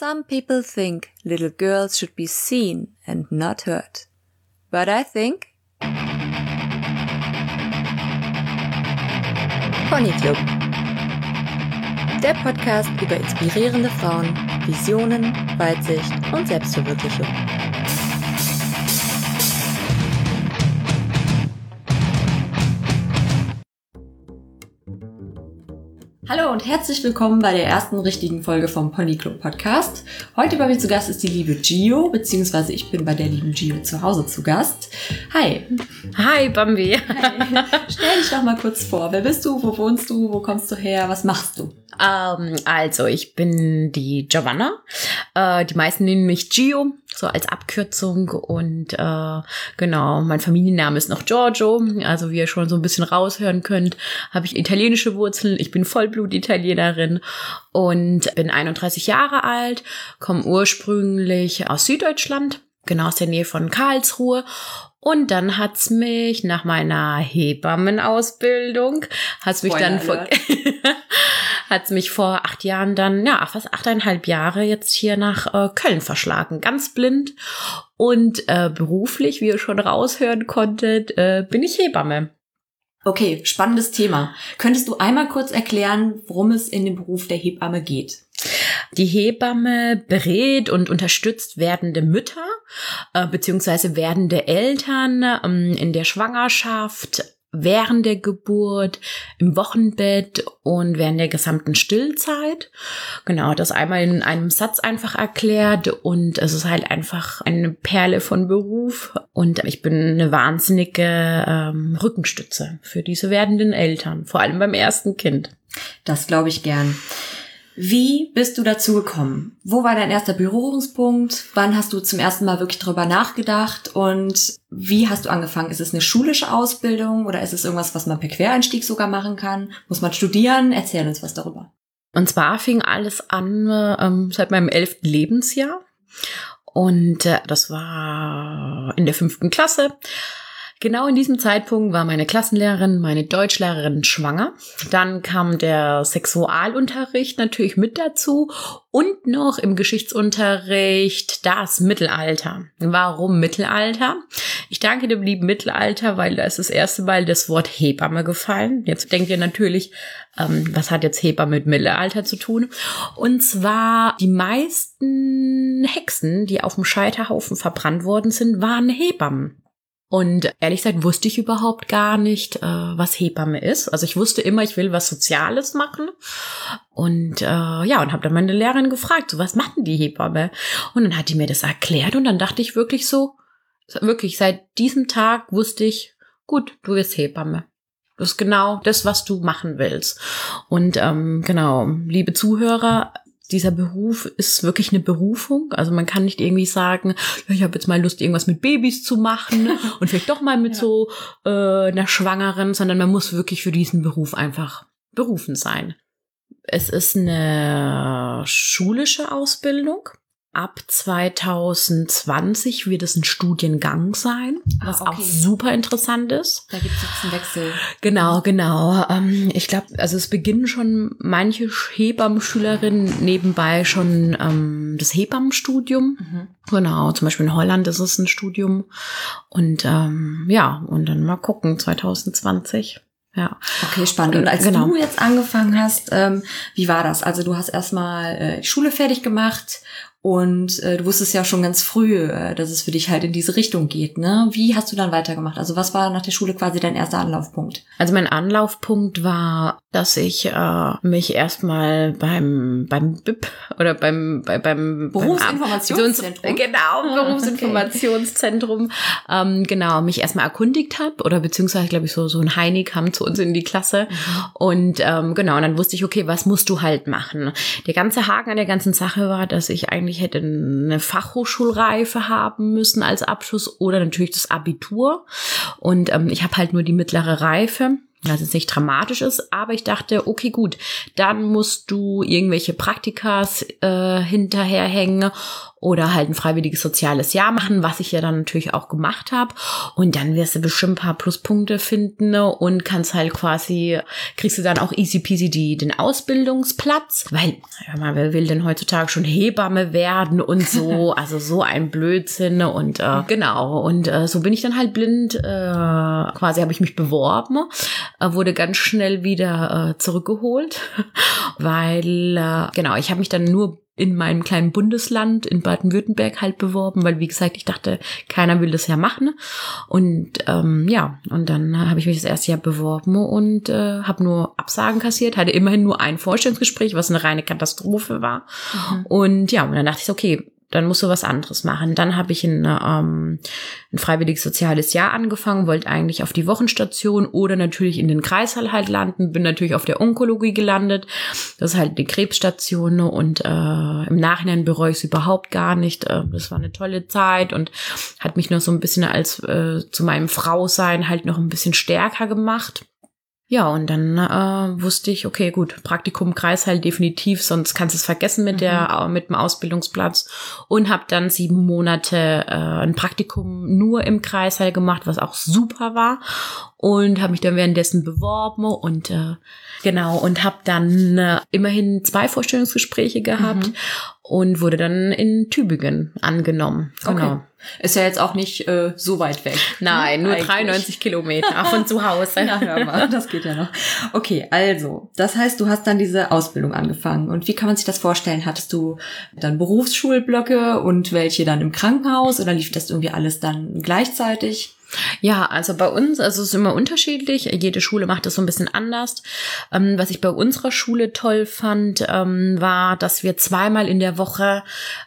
Some people think little girls should be seen and not heard. But I think Pony Club. Der Podcast über inspirierende Frauen, Visionen, Weitsicht und Selbstverwirklichung. Hallo und herzlich willkommen bei der ersten richtigen Folge vom Pony Club Podcast. Heute bei mir zu Gast ist die liebe Gio, beziehungsweise ich bin bei der lieben Gio zu Hause zu Gast. Hi. Hi, Bambi. Hi. Stell dich doch mal kurz vor. Wer bist du? Wo wohnst du? Wo kommst du her? Was machst du? Ähm, also, ich bin die Giovanna. Äh, die meisten nennen mich Gio, so als Abkürzung. Und äh, genau, mein Familienname ist noch Giorgio. Also, wie ihr schon so ein bisschen raushören könnt, habe ich italienische Wurzeln. Ich bin Vollblut-Italienerin und bin 31 Jahre alt, komme ursprünglich aus Süddeutschland, genau aus der Nähe von Karlsruhe und dann hat's mich nach meiner Hebammenausbildung, hat's mich Spoiler dann vor, hat's mich vor acht Jahren dann, ja, fast achteinhalb Jahre jetzt hier nach äh, Köln verschlagen. Ganz blind. Und äh, beruflich, wie ihr schon raushören konntet, äh, bin ich Hebamme. Okay, spannendes Thema. Könntest du einmal kurz erklären, worum es in dem Beruf der Hebamme geht? Die Hebamme berät und unterstützt werdende Mütter äh, beziehungsweise werdende Eltern ähm, in der Schwangerschaft, während der Geburt, im Wochenbett und während der gesamten Stillzeit. Genau, das einmal in einem Satz einfach erklärt und es ist halt einfach eine Perle von Beruf und ich bin eine wahnsinnige ähm, Rückenstütze für diese werdenden Eltern, vor allem beim ersten Kind. Das glaube ich gern. Wie bist du dazu gekommen? Wo war dein erster Berührungspunkt? Wann hast du zum ersten Mal wirklich drüber nachgedacht? Und wie hast du angefangen? Ist es eine schulische Ausbildung oder ist es irgendwas, was man per Quereinstieg sogar machen kann? Muss man studieren? Erzähl uns was darüber. Und zwar fing alles an ähm, seit meinem elften Lebensjahr. Und äh, das war in der fünften Klasse. Genau in diesem Zeitpunkt war meine Klassenlehrerin, meine Deutschlehrerin schwanger. Dann kam der Sexualunterricht natürlich mit dazu und noch im Geschichtsunterricht das Mittelalter. Warum Mittelalter? Ich danke dem lieben Mittelalter, weil da ist das erste Mal das Wort Hebamme gefallen. Jetzt denkt ihr natürlich, ähm, was hat jetzt Hebamme mit Mittelalter zu tun? Und zwar die meisten Hexen, die auf dem Scheiterhaufen verbrannt worden sind, waren Hebammen. Und ehrlich gesagt wusste ich überhaupt gar nicht, äh, was Hebamme ist. Also ich wusste immer, ich will was Soziales machen. Und äh, ja, und habe dann meine Lehrerin gefragt, so was machen die Hebamme? Und dann hat die mir das erklärt und dann dachte ich wirklich so, wirklich seit diesem Tag wusste ich, gut, du wirst Hebamme. Das ist genau das, was du machen willst. Und ähm, genau, liebe Zuhörer, dieser Beruf ist wirklich eine Berufung. Also man kann nicht irgendwie sagen, ja, ich habe jetzt mal Lust, irgendwas mit Babys zu machen und vielleicht doch mal mit ja. so äh, einer Schwangeren, sondern man muss wirklich für diesen Beruf einfach berufen sein. Es ist eine schulische Ausbildung ab 2020 wird es ein Studiengang sein, was ah, okay. auch super interessant ist. Da gibt es jetzt einen Wechsel. Genau, genau. Ähm, ich glaube, also es beginnen schon manche Hebammenschülerinnen nebenbei schon ähm, das Hebammenstudium. Mhm. Genau, zum Beispiel in Holland ist es ein Studium. Und ähm, ja, und dann mal gucken, 2020. Ja. Okay, spannend. Und als genau. du jetzt angefangen hast, ähm, wie war das? Also du hast erstmal äh, Schule fertig gemacht und äh, du wusstest ja schon ganz früh, äh, dass es für dich halt in diese Richtung geht. Ne? Wie hast du dann weitergemacht? Also was war nach der Schule quasi dein erster Anlaufpunkt? Also mein Anlaufpunkt war, dass ich äh, mich erstmal beim beim BIP oder beim bei, beim Berufsinformationszentrum genau ah, Berufsinformationszentrum okay. ähm, genau mich erstmal erkundigt habe oder beziehungsweise glaube ich so so ein Heini kam zu uns in die Klasse mhm. und ähm, genau und dann wusste ich okay was musst du halt machen. Der ganze Haken an der ganzen Sache war, dass ich eigentlich eigentlich hätte eine Fachhochschulreife haben müssen als Abschluss oder natürlich das Abitur. Und ähm, ich habe halt nur die mittlere Reife was jetzt nicht dramatisch ist, aber ich dachte, okay, gut, dann musst du irgendwelche Praktikas äh, hinterherhängen oder halt ein freiwilliges soziales Jahr machen, was ich ja dann natürlich auch gemacht habe. Und dann wirst du bestimmt ein paar Pluspunkte finden und kannst halt quasi, kriegst du dann auch easy peasy die, den Ausbildungsplatz, weil, ja, man will denn heutzutage schon Hebamme werden und so, also so ein Blödsinn und äh, genau. Und äh, so bin ich dann halt blind, äh, quasi habe ich mich beworben, äh, wurde ganz schnell wieder äh, zurückgeholt, weil, äh, genau, ich habe mich dann nur in meinem kleinen Bundesland in Baden-Württemberg halt beworben, weil wie gesagt, ich dachte, keiner will das ja machen. Und ähm, ja, und dann habe ich mich das erste Jahr beworben und äh, habe nur Absagen kassiert, hatte immerhin nur ein Vorstellungsgespräch, was eine reine Katastrophe war. Mhm. Und ja, und dann dachte ich, okay, dann musst du was anderes machen. Dann habe ich ein, ähm, ein freiwilliges soziales Jahr angefangen, wollte eigentlich auf die Wochenstation oder natürlich in den Kreißsaal halt landen, bin natürlich auf der Onkologie gelandet. Das ist halt die Krebsstation ne? und äh, im Nachhinein bereue ich es überhaupt gar nicht. Äh, das war eine tolle Zeit und hat mich noch so ein bisschen als äh, zu meinem Frausein halt noch ein bisschen stärker gemacht. Ja, und dann äh, wusste ich, okay, gut, Praktikum Kreisheil definitiv, sonst kannst du es vergessen mit der mhm. Äh, mit dem Ausbildungsplatz und habe dann sieben Monate äh, ein Praktikum nur im Kreisheil gemacht, was auch super war und habe mich dann währenddessen beworben und äh, genau und habe dann äh, immerhin zwei Vorstellungsgespräche gehabt mhm. Und wurde dann in Tübingen angenommen. Genau. Okay. Ist ja jetzt auch nicht äh, so weit weg. Nein, nur Eigentlich. 93 Kilometer von zu Hause. ja, hör mal, das geht ja noch. Okay, also, das heißt, du hast dann diese Ausbildung angefangen. Und wie kann man sich das vorstellen? Hattest du dann Berufsschulblöcke und welche dann im Krankenhaus oder lief das irgendwie alles dann gleichzeitig? Ja, also bei uns, also es ist immer unterschiedlich. Jede Schule macht das so ein bisschen anders. Ähm, was ich bei unserer Schule toll fand, ähm, war, dass wir zweimal in der Woche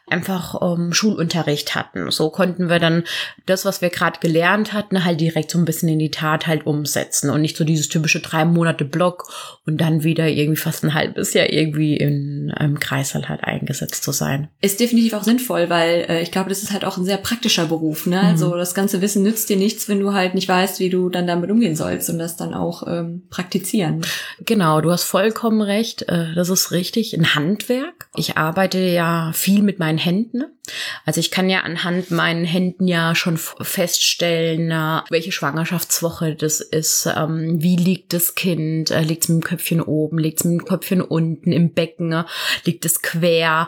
einfach ähm, Schulunterricht hatten. So konnten wir dann das, was wir gerade gelernt hatten, halt direkt so ein bisschen in die Tat halt umsetzen und nicht so dieses typische drei Monate Block und dann wieder irgendwie fast ein halbes Jahr irgendwie in einem Kreis halt eingesetzt zu sein. Ist definitiv auch sinnvoll, weil äh, ich glaube, das ist halt auch ein sehr praktischer Beruf. Ne? Also mhm. das ganze Wissen nützt dir nicht nichts, wenn du halt nicht weißt, wie du dann damit umgehen sollst und das dann auch ähm, praktizieren. Genau, du hast vollkommen recht. Äh, das ist richtig. Ein Handwerk. Ich arbeite ja viel mit meinen Händen. Also ich kann ja anhand meinen Händen ja schon feststellen, welche Schwangerschaftswoche das ist, ähm, wie liegt das Kind, äh, liegt es mit dem Köpfchen oben, liegt es mit dem Köpfchen unten im Becken, liegt es quer,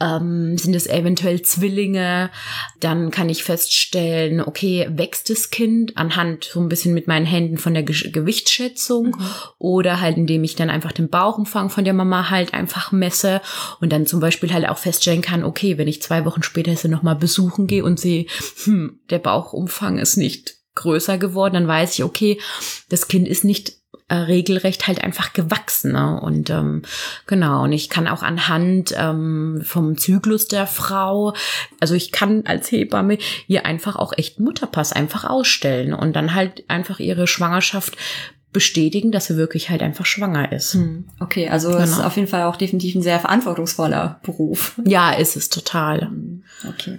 ähm, sind es eventuell Zwillinge, dann kann ich feststellen, okay, wächst das Kind anhand so ein bisschen mit meinen Händen von der Ge Gewichtsschätzung mhm. oder halt indem ich dann einfach den Bauchumfang von der Mama halt einfach messe und dann zum Beispiel halt auch feststellen kann, okay, wenn ich zwei Wochen später sie nochmal besuchen gehe und sehe, hm, der Bauchumfang ist nicht größer geworden, dann weiß ich, okay, das Kind ist nicht äh, regelrecht halt einfach gewachsen. Ne? Und ähm, genau, und ich kann auch anhand ähm, vom Zyklus der Frau, also ich kann als Hebamme ihr einfach auch echt Mutterpass einfach ausstellen und dann halt einfach ihre Schwangerschaft bestätigen, dass sie wirklich halt einfach schwanger ist. Hm. Okay, also genau. es ist auf jeden Fall auch definitiv ein sehr verantwortungsvoller Beruf. Ja, ist es total. Hm, okay.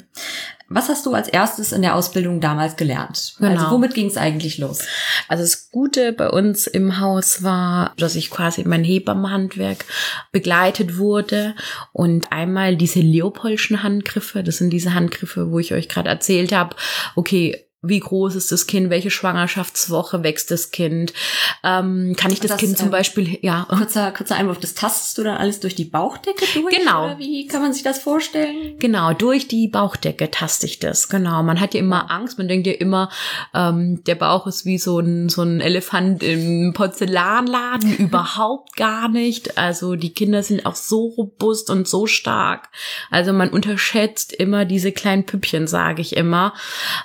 Was hast du als erstes in der Ausbildung damals gelernt? Genau. Also womit ging es eigentlich los? Also das Gute bei uns im Haus war, dass ich quasi mein Hebammenhandwerk begleitet wurde und einmal diese Leopoldschen Handgriffe, das sind diese Handgriffe, wo ich euch gerade erzählt habe, okay, wie groß ist das Kind, welche Schwangerschaftswoche wächst das Kind, ähm, kann ich das, das Kind ähm, zum Beispiel, ja. Kurzer, kurzer Einwurf, das tastest du dann alles durch die Bauchdecke durch? Genau. Oder wie kann man sich das vorstellen? Genau, durch die Bauchdecke taste ich das, genau. Man hat ja immer Angst, man denkt ja immer, ähm, der Bauch ist wie so ein, so ein Elefant im Porzellanladen, überhaupt gar nicht. Also die Kinder sind auch so robust und so stark. Also man unterschätzt immer diese kleinen Püppchen, sage ich immer.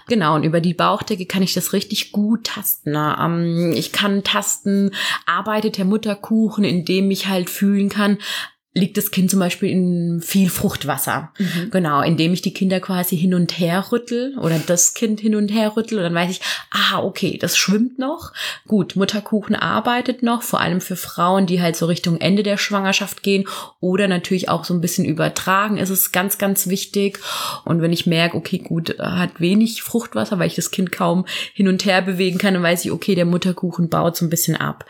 Genau, und über die Bauchdecke kann ich das richtig gut tasten. Ne? Ähm, ich kann tasten, arbeitet der Mutterkuchen, indem ich halt fühlen kann, liegt das Kind zum Beispiel in viel Fruchtwasser. Mhm. Genau, indem ich die Kinder quasi hin und her rüttel oder das Kind hin und her rüttel und dann weiß ich, ah, okay, das schwimmt noch. Gut, Mutterkuchen arbeitet noch, vor allem für Frauen, die halt so Richtung Ende der Schwangerschaft gehen oder natürlich auch so ein bisschen übertragen, ist es ganz, ganz wichtig. Und wenn ich merke, okay, gut, hat wenig Fruchtwasser, weil ich das Kind kaum hin und her bewegen kann, dann weiß ich, okay, der Mutterkuchen baut so ein bisschen ab.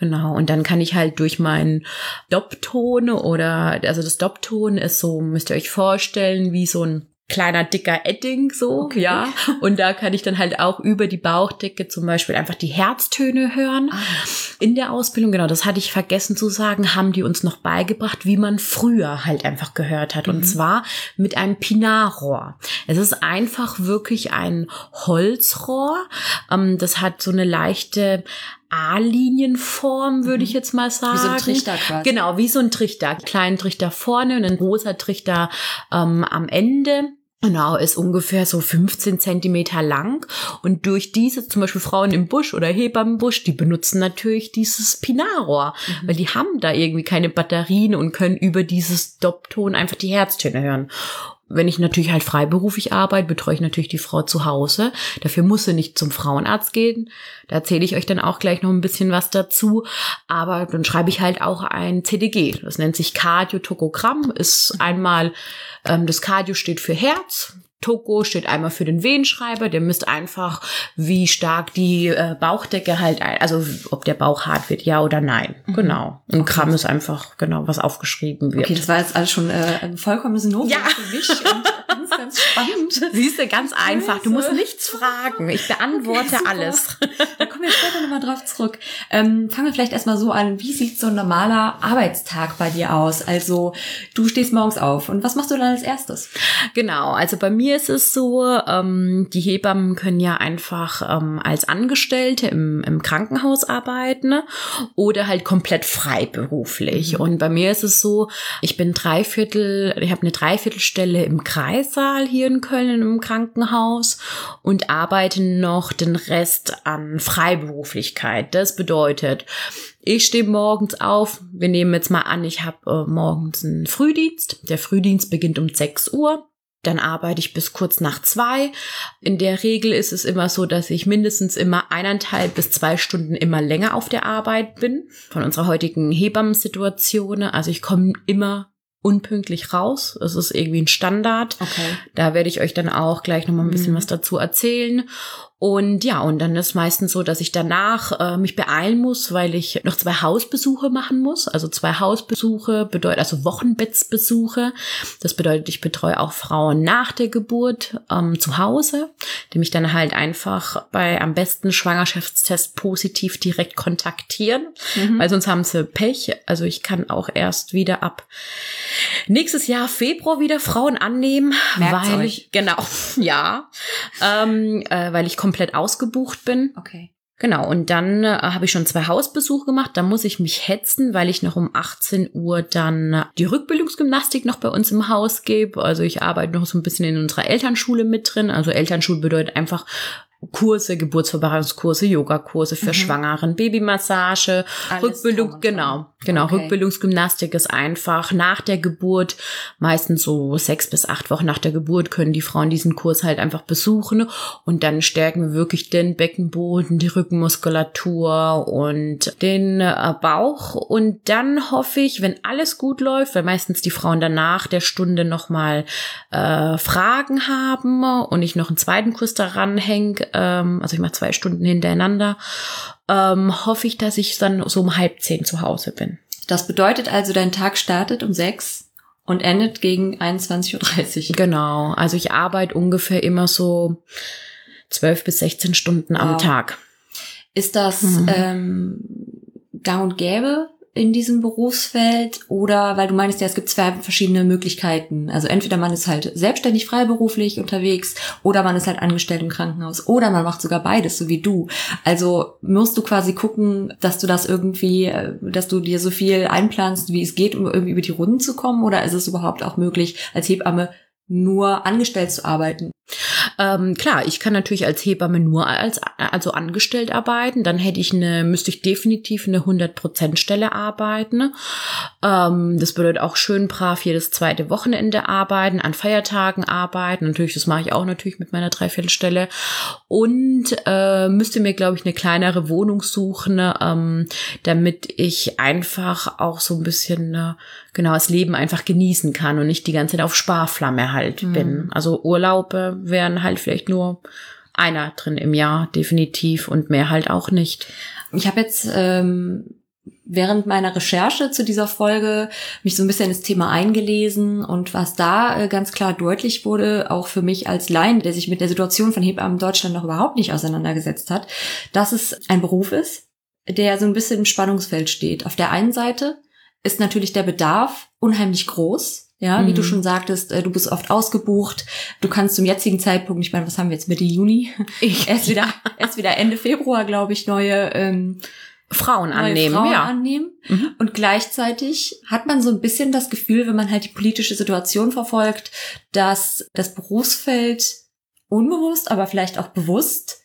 Genau, und dann kann ich halt durch meinen Doptone oder also das Dopton ist so, müsst ihr euch vorstellen, wie so ein kleiner dicker Edding so, Okay. ja. Und da kann ich dann halt auch über die Bauchdecke zum Beispiel einfach die Herztöne hören. Ah. In der Ausbildung, genau, das hatte ich vergessen zu sagen, haben die uns noch beigebracht, wie man früher halt einfach gehört hat. Und Mhm. zwar mit einem Pinarrohr. Es ist einfach wirklich ein Holzrohr. Ähm, das hat so eine leichte A-Linienform, würde ich jetzt mal sagen. Mhm. Wie so ein Trichter quasi. Genau, wie so ein Trichter. Kleinen Trichter vorne und ein großer Trichter ähm, am Ende. Genau, ist ungefähr so 15 Zentimeter lang. Und durch diese, zum Beispiel Frauen im Busch oder Hebammenbusch, die benutzen natürlich dieses Pinarrohr, Mhm. weil die haben da irgendwie keine Batterien und können über dieses Doppton einfach die Herztöne hören. Wenn ich natürlich halt freiberuflich arbeite, betreue ich natürlich die Frau zu Hause. Dafür muss sie nicht zum Frauenarzt gehen. Da erzähle ich euch dann auch gleich noch ein bisschen was dazu. Aber dann schreibe ich halt auch ein CDG. Das nennt sich Kardiotokogramm. Ist einmal, ähm, das Cardio steht für Herz. Toko steht einmal für den Wehenschreiber, der misst einfach, wie stark die äh, Bauchdecke halt, ein, also ob der Bauch hart wird, ja oder nein. Mhm. Genau. Und Okay. Gramm ist einfach genau, was aufgeschrieben wird. Okay, das war jetzt alles schon äh, ein vollkommenes Novum Ja. für mich und ganz, spannend. Siehst du, ganz einfach. Du musst nichts fragen. Ich beantworte Okay, alles. Da kommen wir später nochmal drauf zurück. Ähm, fangen wir vielleicht erstmal so an. Wie sieht so ein normaler Arbeitstag bei dir aus? Also, du stehst morgens auf und was machst du dann als erstes? Genau, also bei mir ist es so, ähm, die Hebammen können ja einfach ähm, als Angestellte im, im Krankenhaus arbeiten ne? oder halt komplett freiberuflich. Mhm. Und bei mir ist es so, ich bin Dreiviertel, ich habe eine Dreiviertelstelle im Kreissaal hier in Köln im Krankenhaus und arbeite noch den Rest an Freiberuflichkeit. Das bedeutet, ich stehe morgens auf. Wir nehmen jetzt mal an, ich habe äh, morgens einen Frühdienst. Der Frühdienst beginnt um 6 Uhr. Dann arbeite ich bis kurz nach zwei. In der Regel ist es immer so, dass ich mindestens immer eineinhalb bis zwei Stunden immer länger auf der Arbeit bin. Von unserer heutigen Hebammensituation. Also ich komme immer unpünktlich raus. Das ist irgendwie ein Standard. Okay. Da werde ich euch dann auch gleich noch mal ein bisschen Mhm. was dazu erzählen. Und ja, und dann ist meistens so, dass ich danach äh, mich beeilen muss, weil ich noch zwei Hausbesuche machen muss. Also zwei Hausbesuche bedeutet also Wochenbettsbesuche. Das bedeutet, ich betreue auch Frauen nach der Geburt ähm, zu Hause, die mich dann halt einfach bei am besten Schwangerschaftstest positiv direkt kontaktieren, Mhm. weil sonst haben sie Pech. Also ich kann auch erst wieder ab nächstes Jahr Februar wieder Frauen annehmen, Merkt's weil euch. ich genau ja, ähm, äh, weil ich komplett ausgebucht bin. Okay. Genau, und dann äh, habe ich schon zwei Hausbesuche gemacht. Da muss ich mich hetzen, weil ich noch um 18 Uhr dann äh, die Rückbildungsgymnastik noch bei uns im Haus gebe. Also ich arbeite noch so ein bisschen in unserer Elternschule mit drin. Also Elternschule bedeutet einfach Kurse, Geburtsvorbereitungskurse, Yogakurse für Mhm. Schwangeren, Babymassage, Alles Rückbildung, genau, genau. Okay. Rückbildungsgymnastik ist einfach nach der Geburt, meistens so sechs bis acht Wochen nach der Geburt können die Frauen diesen Kurs halt einfach besuchen und dann stärken wir wirklich den Beckenboden, die Rückenmuskulatur und den äh, Bauch und dann hoffe ich, wenn alles gut läuft, weil meistens die Frauen danach der Stunde nochmal äh, Fragen haben und ich noch einen zweiten Kurs daran hänge, ähm, also ich mache zwei Stunden hintereinander, ähm, hoffe ich, dass ich dann so um halb zehn zu Hause bin. Das bedeutet also, dein Tag startet um sechs und endet gegen 21.30 Uhr. Genau, also ich arbeite ungefähr immer so zwölf bis 16 Stunden am Wow. Tag. Ist das Mhm. ähm, gang und gäbe in diesem Berufsfeld oder weil du meinst ja, es gibt zwei verschiedene Möglichkeiten. Also entweder man ist halt selbstständig freiberuflich unterwegs oder man ist halt angestellt im Krankenhaus oder man macht sogar beides, so wie du. Also musst du quasi gucken, dass du das irgendwie, äh, dass du dir so viel einplanst, wie es geht, um irgendwie über die Runden zu kommen oder ist es überhaupt auch möglich, als Hebamme nur angestellt zu arbeiten? Ähm, klar, ich kann natürlich als Hebamme nur als also angestellt arbeiten. Dann hätte ich eine, müsste ich definitiv eine 100% Stelle arbeiten. Ähm, das bedeutet auch schön brav jedes zweite Wochenende arbeiten, an Feiertagen arbeiten. Natürlich, das mache ich auch natürlich mit meiner Dreiviertelstelle. Und äh, müsste mir, glaube ich, eine kleinere Wohnung suchen, ähm, damit ich einfach auch so ein bisschen äh, genau das Leben einfach genießen kann und nicht die ganze Zeit auf Sparflamme halt Mhm. bin. Also Urlaube wären halt vielleicht nur einer drin im Jahr, definitiv, und mehr halt auch nicht. Ich habe jetzt ähm, während meiner Recherche zu dieser Folge mich so ein bisschen ins Thema eingelesen und was da äh, ganz klar deutlich wurde, auch für mich als Laien, der sich mit der Situation von Hebammen Deutschland noch überhaupt nicht auseinandergesetzt hat, dass es ein Beruf ist, der so ein bisschen im Spannungsfeld steht. Auf der einen Seite ist natürlich der Bedarf unheimlich groß. Ja, mhm. wie du mhm. schon sagtest, äh, du bist oft ausgebucht. Du kannst zum jetzigen Zeitpunkt, ich meine, was haben wir jetzt Mitte Juni? Ich, erst wieder, erst wieder Ende Februar, glaube ich, neue ähm, Frauen annehmen, Frauen ja. annehmen. Mhm. Und gleichzeitig hat man so ein bisschen das Gefühl, wenn man halt die politische Situation verfolgt, dass das Berufsfeld unbewusst, aber vielleicht auch bewusst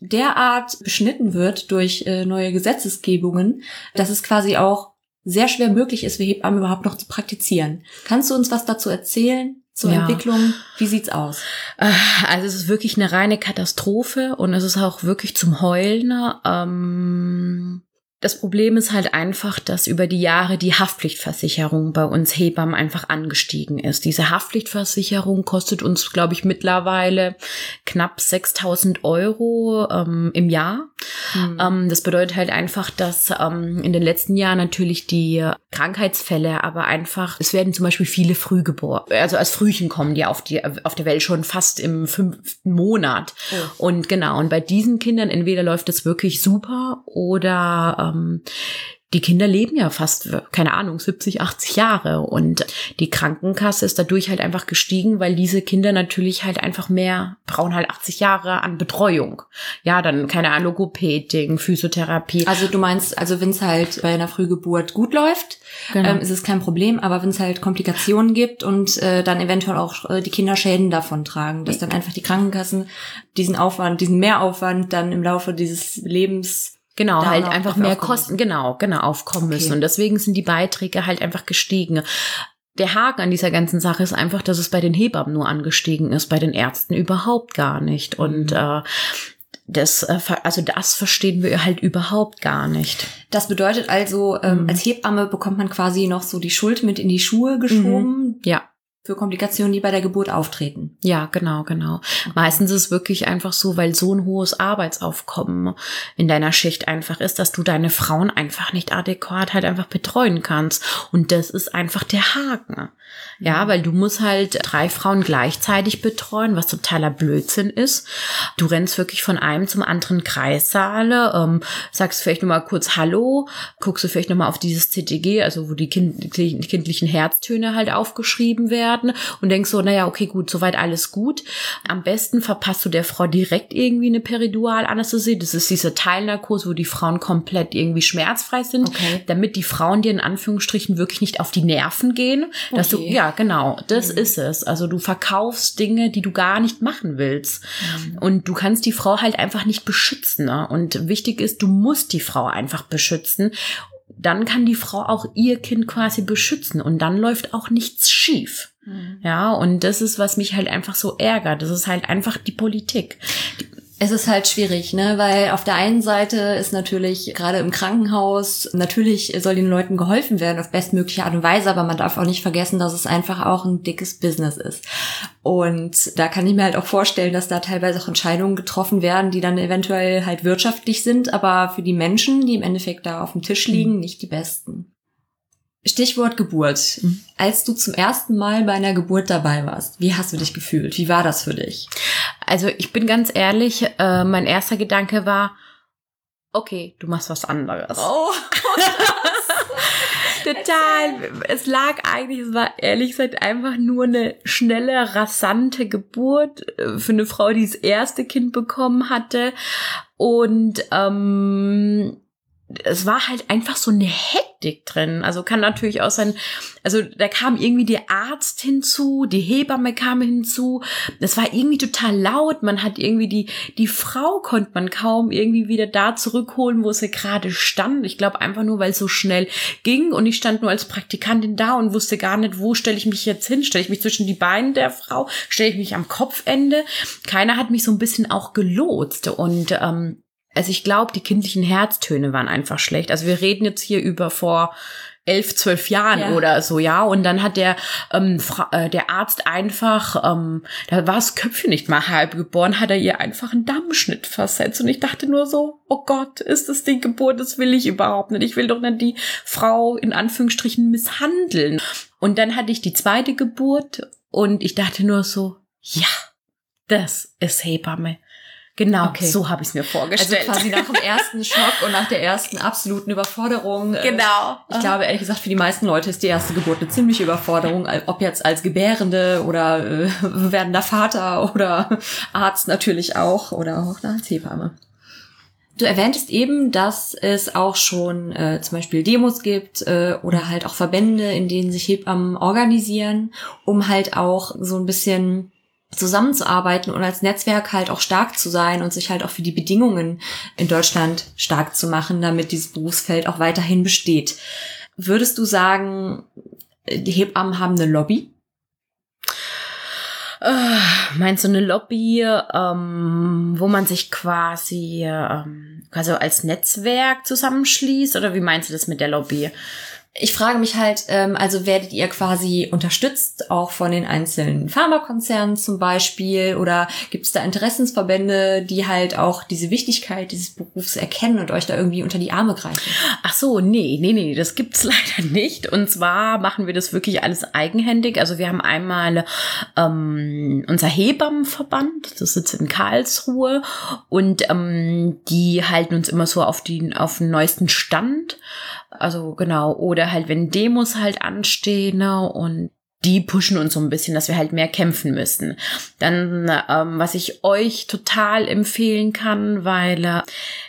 derart beschnitten wird durch äh, neue Gesetzesgebungen, dass es quasi auch sehr schwer möglich ist, für Hebammen überhaupt noch zu praktizieren. Kannst du uns was dazu erzählen? zur ja. Entwicklung? Wie sieht's aus? Äh, also es ist wirklich eine reine Katastrophe und es ist auch wirklich zum Heulen. Ähm, das Problem ist halt einfach, dass über die Jahre die Haftpflichtversicherung bei uns Hebammen einfach angestiegen ist. Diese Haftpflichtversicherung kostet uns, glaube ich, mittlerweile knapp 6000 Euro ähm, im Jahr. Mhm. Ähm, das bedeutet halt einfach, dass ähm, in den letzten Jahren natürlich die Krankheitsfälle, aber einfach, es werden zum Beispiel viele Frühgeboren, also als Frühchen kommen die auf, die auf der Welt schon fast im fünften Monat. Oh. Und genau, und bei diesen Kindern entweder läuft es wirklich super oder ähm, die Kinder leben ja fast, keine Ahnung, 70, 80 Jahre und die Krankenkasse ist dadurch halt einfach gestiegen, weil diese Kinder natürlich halt einfach mehr, brauchen halt 80 Jahre an Betreuung. Ja, dann keine Ahnung, Logopäding, Physiotherapie. Also du meinst, also wenn es halt bei einer Frühgeburt gut läuft, genau. ähm, ist es kein Problem, aber wenn es halt Komplikationen gibt und äh, dann eventuell auch äh, die Kinder Schäden davon tragen, dass dann einfach die Krankenkassen diesen Aufwand, diesen Mehraufwand dann im Laufe dieses Lebens Genau, da halt einfach mehr Kosten, genau, genau, aufkommen okay. müssen. Und deswegen sind die Beiträge halt einfach gestiegen. Der Haken an dieser ganzen Sache ist einfach, dass es bei den Hebammen nur angestiegen ist, bei den Ärzten überhaupt gar nicht. Und mhm. äh, das, äh, also das verstehen wir halt überhaupt gar nicht. Das bedeutet also, ähm, mhm. als Hebamme bekommt man quasi noch so die Schuld mit in die Schuhe geschoben. Mhm. Ja für Komplikationen, die bei der Geburt auftreten. Ja, genau, genau. Meistens ist es wirklich einfach so, weil so ein hohes Arbeitsaufkommen in deiner Schicht einfach ist, dass du deine Frauen einfach nicht adäquat halt einfach betreuen kannst. Und das ist einfach der Haken. Ja, weil du musst halt drei Frauen gleichzeitig betreuen, was totaler Blödsinn ist. Du rennst wirklich von einem zum anderen Kreissaale, ähm, sagst vielleicht nochmal kurz Hallo, guckst du vielleicht nochmal auf dieses CTG, also wo die, kind, die kindlichen Herztöne halt aufgeschrieben werden und denkst so, naja, okay, gut, soweit alles gut. Am besten verpasst du der Frau direkt irgendwie eine Peridualanästhesie. Das ist diese Teilnarkose, wo die Frauen komplett irgendwie schmerzfrei sind, okay. damit die Frauen dir in Anführungsstrichen wirklich nicht auf die Nerven gehen, dass du ja, genau, das mhm. ist es. Also du verkaufst Dinge, die du gar nicht machen willst. Mhm. Und du kannst die Frau halt einfach nicht beschützen. Ne? Und wichtig ist, du musst die Frau einfach beschützen. Dann kann die Frau auch ihr Kind quasi beschützen und dann läuft auch nichts schief. Mhm. Ja, und das ist, was mich halt einfach so ärgert. Das ist halt einfach die Politik. Die es ist halt schwierig, ne, weil auf der einen Seite ist natürlich gerade im Krankenhaus natürlich soll den Leuten geholfen werden auf bestmögliche Art und Weise, aber man darf auch nicht vergessen, dass es einfach auch ein dickes Business ist. Und da kann ich mir halt auch vorstellen, dass da teilweise auch Entscheidungen getroffen werden, die dann eventuell halt wirtschaftlich sind, aber für die Menschen, die im Endeffekt da auf dem Tisch liegen, mhm. nicht die besten. Stichwort Geburt. Mhm. Als du zum ersten Mal bei einer Geburt dabei warst, wie hast du dich gefühlt? Wie war das für dich? Also ich bin ganz ehrlich, äh, mein erster Gedanke war, okay, du machst was anderes. Oh. Total. Es lag eigentlich, es war ehrlich gesagt einfach nur eine schnelle, rasante Geburt äh, für eine Frau, die das erste Kind bekommen hatte. Und ähm, es war halt einfach so eine Hektik drin. Also kann natürlich auch sein, also da kam irgendwie der Arzt hinzu, die Hebamme kam hinzu. Es war irgendwie total laut. Man hat irgendwie die, die Frau konnte man kaum irgendwie wieder da zurückholen, wo sie gerade stand. Ich glaube einfach nur, weil es so schnell ging und ich stand nur als Praktikantin da und wusste gar nicht, wo stelle ich mich jetzt hin? Stelle ich mich zwischen die Beine der Frau? Stelle ich mich am Kopfende? Keiner hat mich so ein bisschen auch gelotst und ähm, also ich glaube, die kindlichen Herztöne waren einfach schlecht. Also wir reden jetzt hier über vor elf, zwölf Jahren ja. oder so, ja. Und dann hat der, ähm, Fra äh, der Arzt einfach, ähm, da war das Köpfchen nicht mal halb geboren, hat er ihr einfach einen Dammschnitt versetzt. Und ich dachte nur so, oh Gott, ist das die Geburt? Das will ich überhaupt nicht. Ich will doch nicht die Frau in Anführungsstrichen misshandeln. Und dann hatte ich die zweite Geburt und ich dachte nur so, ja, das ist Hebamme. Genau, okay. so habe ich es mir vorgestellt. Also quasi nach dem ersten Schock und nach der ersten absoluten Überforderung. Äh, genau. Ich glaube, ehrlich gesagt, für die meisten Leute ist die erste Geburt eine ziemliche Überforderung, ob jetzt als Gebärende oder äh, werdender Vater oder Arzt natürlich auch oder auch als Hebamme. Du erwähntest eben, dass es auch schon äh, zum Beispiel Demos gibt äh, oder halt auch Verbände, in denen sich Hebammen organisieren, um halt auch so ein bisschen zusammenzuarbeiten und als Netzwerk halt auch stark zu sein und sich halt auch für die Bedingungen in Deutschland stark zu machen, damit dieses Berufsfeld auch weiterhin besteht. Würdest du sagen, die Hebammen haben eine Lobby? Uh, meinst du eine Lobby, ähm, wo man sich quasi ähm, also als Netzwerk zusammenschließt oder wie meinst du das mit der Lobby? Ich frage mich halt, ähm, also werdet ihr quasi unterstützt, auch von den einzelnen Pharmakonzernen zum Beispiel, oder gibt es da Interessensverbände, die halt auch diese Wichtigkeit dieses Berufs erkennen und euch da irgendwie unter die Arme greifen? Ach so, nee, nee, nee, das gibt's leider nicht. Und zwar machen wir das wirklich alles eigenhändig. Also wir haben einmal ähm, unser Hebammenverband, das sitzt in Karlsruhe, und ähm, die halten uns immer so auf, die, auf den neuesten Stand. Also genau, oder halt, wenn Demos halt anstehen ne, und die pushen uns so ein bisschen, dass wir halt mehr kämpfen müssen. Dann, ähm, was ich euch total empfehlen kann, weil äh,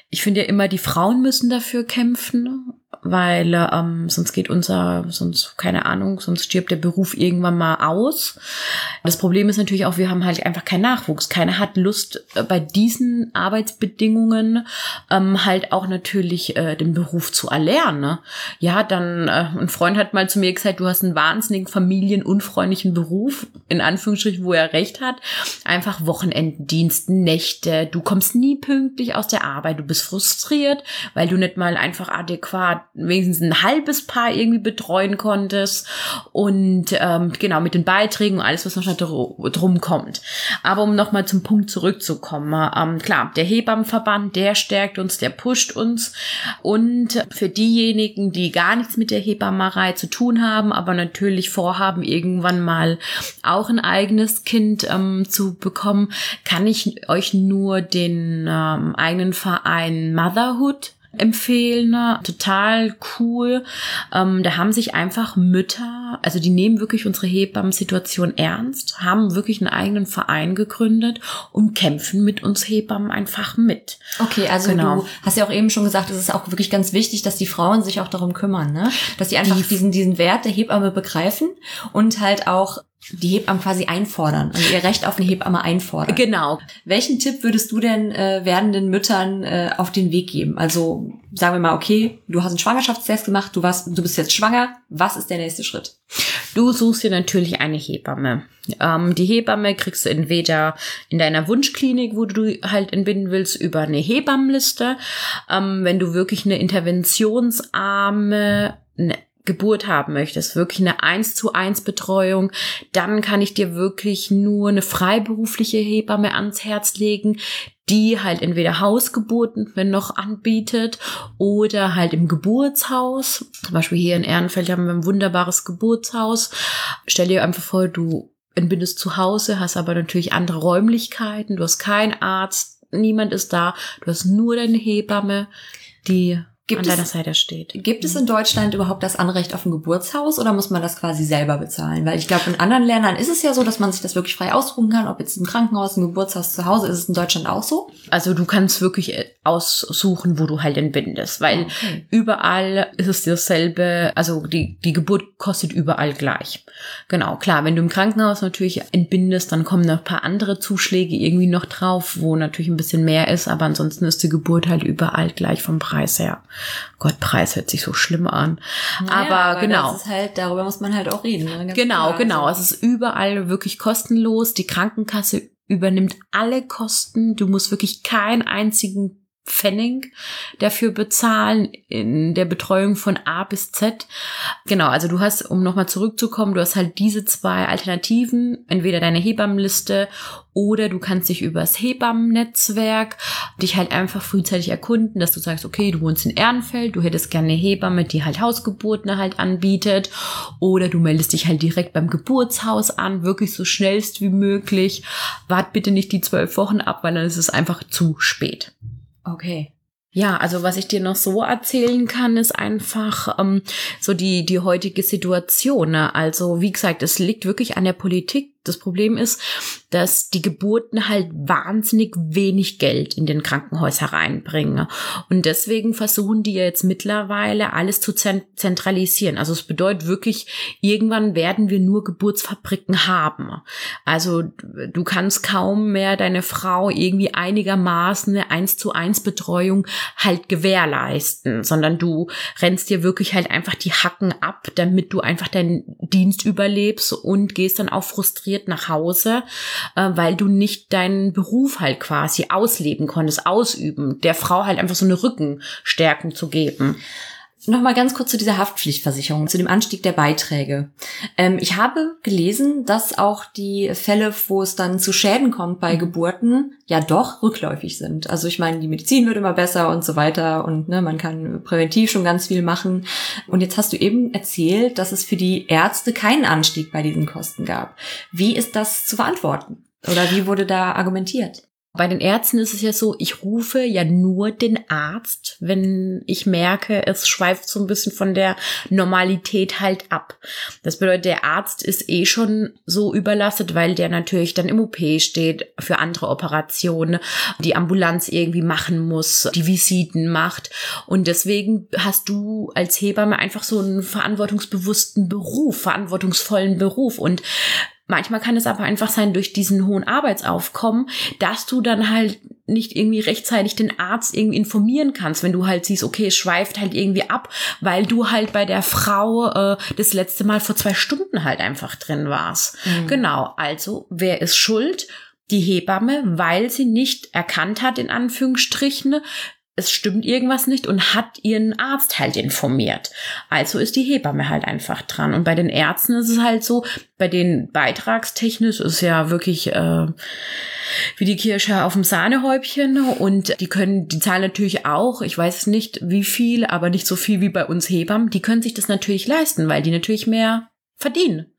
ich finde ja immer, die Frauen müssen dafür kämpfen. Weil ähm, sonst geht unser, sonst, keine Ahnung, sonst stirbt der Beruf irgendwann mal aus. Das Problem ist natürlich auch, wir haben halt einfach keinen Nachwuchs. Keiner hat Lust, äh, bei diesen Arbeitsbedingungen ähm, halt auch natürlich äh, den Beruf zu erlernen. Ne? Ja, dann, äh, ein Freund hat mal zu mir gesagt, du hast einen wahnsinnigen familienunfreundlichen Beruf, in Anführungsstrichen, wo er recht hat. Einfach Wochenendendiensten, Nächte, du kommst nie pünktlich aus der Arbeit, du bist frustriert, weil du nicht mal einfach adäquat wenigstens ein halbes Paar irgendwie betreuen konntest und ähm, genau mit den Beiträgen und alles, was noch drum kommt. Aber um nochmal zum Punkt zurückzukommen, ähm, klar, der Hebammenverband, der stärkt uns, der pusht uns und für diejenigen, die gar nichts mit der Hebammerei zu tun haben, aber natürlich vorhaben, irgendwann mal auch ein eigenes Kind ähm, zu bekommen, kann ich euch nur den ähm, eigenen Verein Motherhood empfehlen. Total cool. Ähm, da haben sich einfach Mütter, also die nehmen wirklich unsere Hebammen-Situation ernst, haben wirklich einen eigenen Verein gegründet und kämpfen mit uns Hebammen einfach mit. Okay, also genau. du hast ja auch eben schon gesagt, es ist auch wirklich ganz wichtig, dass die Frauen sich auch darum kümmern, ne? Dass sie einfach die, diesen, diesen Wert der Hebamme begreifen und halt auch die Hebammen quasi einfordern, also ihr Recht auf eine Hebamme einfordern. Genau. Welchen Tipp würdest du denn äh, werdenden Müttern äh, auf den Weg geben? Also sagen wir mal, okay, du hast einen Schwangerschaftstest gemacht, du warst, du bist jetzt schwanger. Was ist der nächste Schritt? Du suchst dir natürlich eine Hebamme. Ähm, die Hebamme kriegst du entweder in deiner Wunschklinik, wo du halt entbinden willst, über eine Hebammenliste. Ähm, wenn du wirklich eine interventionsarme eine Geburt haben möchtest, wirklich eine 1 zu 1 Betreuung, dann kann ich dir wirklich nur eine freiberufliche Hebamme ans Herz legen, die halt entweder Hausgeburten, wenn noch anbietet, oder halt im Geburtshaus. Zum Beispiel hier in Ehrenfeld haben wir ein wunderbares Geburtshaus. Stell dir einfach vor, du entbindest zu Hause, hast aber natürlich andere Räumlichkeiten, du hast keinen Arzt, niemand ist da, du hast nur deine Hebamme, die Gibt an deiner es, Seite steht. Gibt es in Deutschland überhaupt das Anrecht auf ein Geburtshaus oder muss man das quasi selber bezahlen? Weil ich glaube, in anderen Ländern ist es ja so, dass man sich das wirklich frei ausruhen kann, ob jetzt ein Krankenhaus, ein Geburtshaus zu Hause, ist es in Deutschland auch so? Also du kannst wirklich äh, aussuchen, wo du halt entbindest, weil okay. überall ist es dasselbe, also die, die Geburt kostet überall gleich. Genau, klar, wenn du im Krankenhaus natürlich entbindest, dann kommen noch ein paar andere Zuschläge irgendwie noch drauf, wo natürlich ein bisschen mehr ist, aber ansonsten ist die Geburt halt überall gleich vom Preis her. Gott, Preis hört sich so schlimm an. Naja, aber, aber genau. Das ist halt, darüber muss man halt auch reden. Ne? Genau, klar. genau. Also es ist überall wirklich kostenlos. Die Krankenkasse übernimmt alle Kosten. Du musst wirklich keinen einzigen Pfennig dafür bezahlen in der Betreuung von A bis Z. Genau, also du hast, um nochmal zurückzukommen, du hast halt diese zwei Alternativen, entweder deine Hebammenliste oder du kannst dich übers Hebammennetzwerk dich halt einfach frühzeitig erkunden, dass du sagst, okay, du wohnst in Ehrenfeld, du hättest gerne eine Hebamme, die halt Hausgeburten halt anbietet oder du meldest dich halt direkt beim Geburtshaus an, wirklich so schnellst wie möglich. Wart bitte nicht die zwölf Wochen ab, weil dann ist es einfach zu spät. Okay. Ja, also was ich dir noch so erzählen kann, ist einfach ähm, so die, die heutige Situation. Ne? Also wie gesagt, es liegt wirklich an der Politik, das Problem ist, dass die Geburten halt wahnsinnig wenig Geld in den Krankenhäuser reinbringen. Und deswegen versuchen die jetzt mittlerweile alles zu zentralisieren. Also es bedeutet wirklich, irgendwann werden wir nur Geburtsfabriken haben. Also du kannst kaum mehr deine Frau irgendwie einigermaßen eine 1 zu 1 Betreuung halt gewährleisten, sondern du rennst dir wirklich halt einfach die Hacken ab, damit du einfach deinen Dienst überlebst und gehst dann auch frustriert frustriert nach Hause, äh, weil du nicht deinen Beruf halt quasi ausleben konntest, ausüben, der Frau halt einfach so eine Rückenstärkung zu geben. Nochmal ganz kurz zu dieser Haftpflichtversicherung, zu dem Anstieg der Beiträge. Ähm, ich habe gelesen, dass auch die Fälle, wo es dann zu Schäden kommt bei mhm. Geburten, ja doch rückläufig sind. Also ich meine, die Medizin wird immer besser und so weiter und ne, man kann präventiv schon ganz viel machen. Und jetzt hast du eben erzählt, dass es für die Ärzte keinen Anstieg bei diesen Kosten gab. Wie ist das zu verantworten? Oder wie wurde da argumentiert? Bei den Ärzten ist es ja so, ich rufe ja nur den Arzt, wenn ich merke, es schweift so ein bisschen von der Normalität halt ab. Das bedeutet, der Arzt ist eh schon so überlastet, weil der natürlich dann im OP steht für andere Operationen, die Ambulanz irgendwie machen muss, die Visiten macht. Und deswegen hast du als Hebamme einfach so einen verantwortungsbewussten Beruf, verantwortungsvollen Beruf. Und Manchmal kann es aber einfach sein, durch diesen hohen Arbeitsaufkommen, dass du dann halt nicht irgendwie rechtzeitig den Arzt irgendwie informieren kannst, wenn du halt siehst, okay, es schweift halt irgendwie ab, weil du halt bei der Frau äh, das letzte Mal vor zwei Stunden halt einfach drin warst. Mhm. Genau, also wer ist schuld? Die Hebamme, weil sie nicht erkannt hat, in Anführungsstrichen, es stimmt irgendwas nicht und hat ihren Arzt halt informiert. Also ist die Hebamme halt einfach dran. Und bei den Ärzten ist es halt so, bei den beitragstechnisch ist ja wirklich äh, wie die Kirsche auf dem Sahnehäubchen und die können, die zahlen natürlich auch, ich weiß nicht wie viel, aber nicht so viel wie bei uns Hebammen, die können sich das natürlich leisten, weil die natürlich mehr verdienen.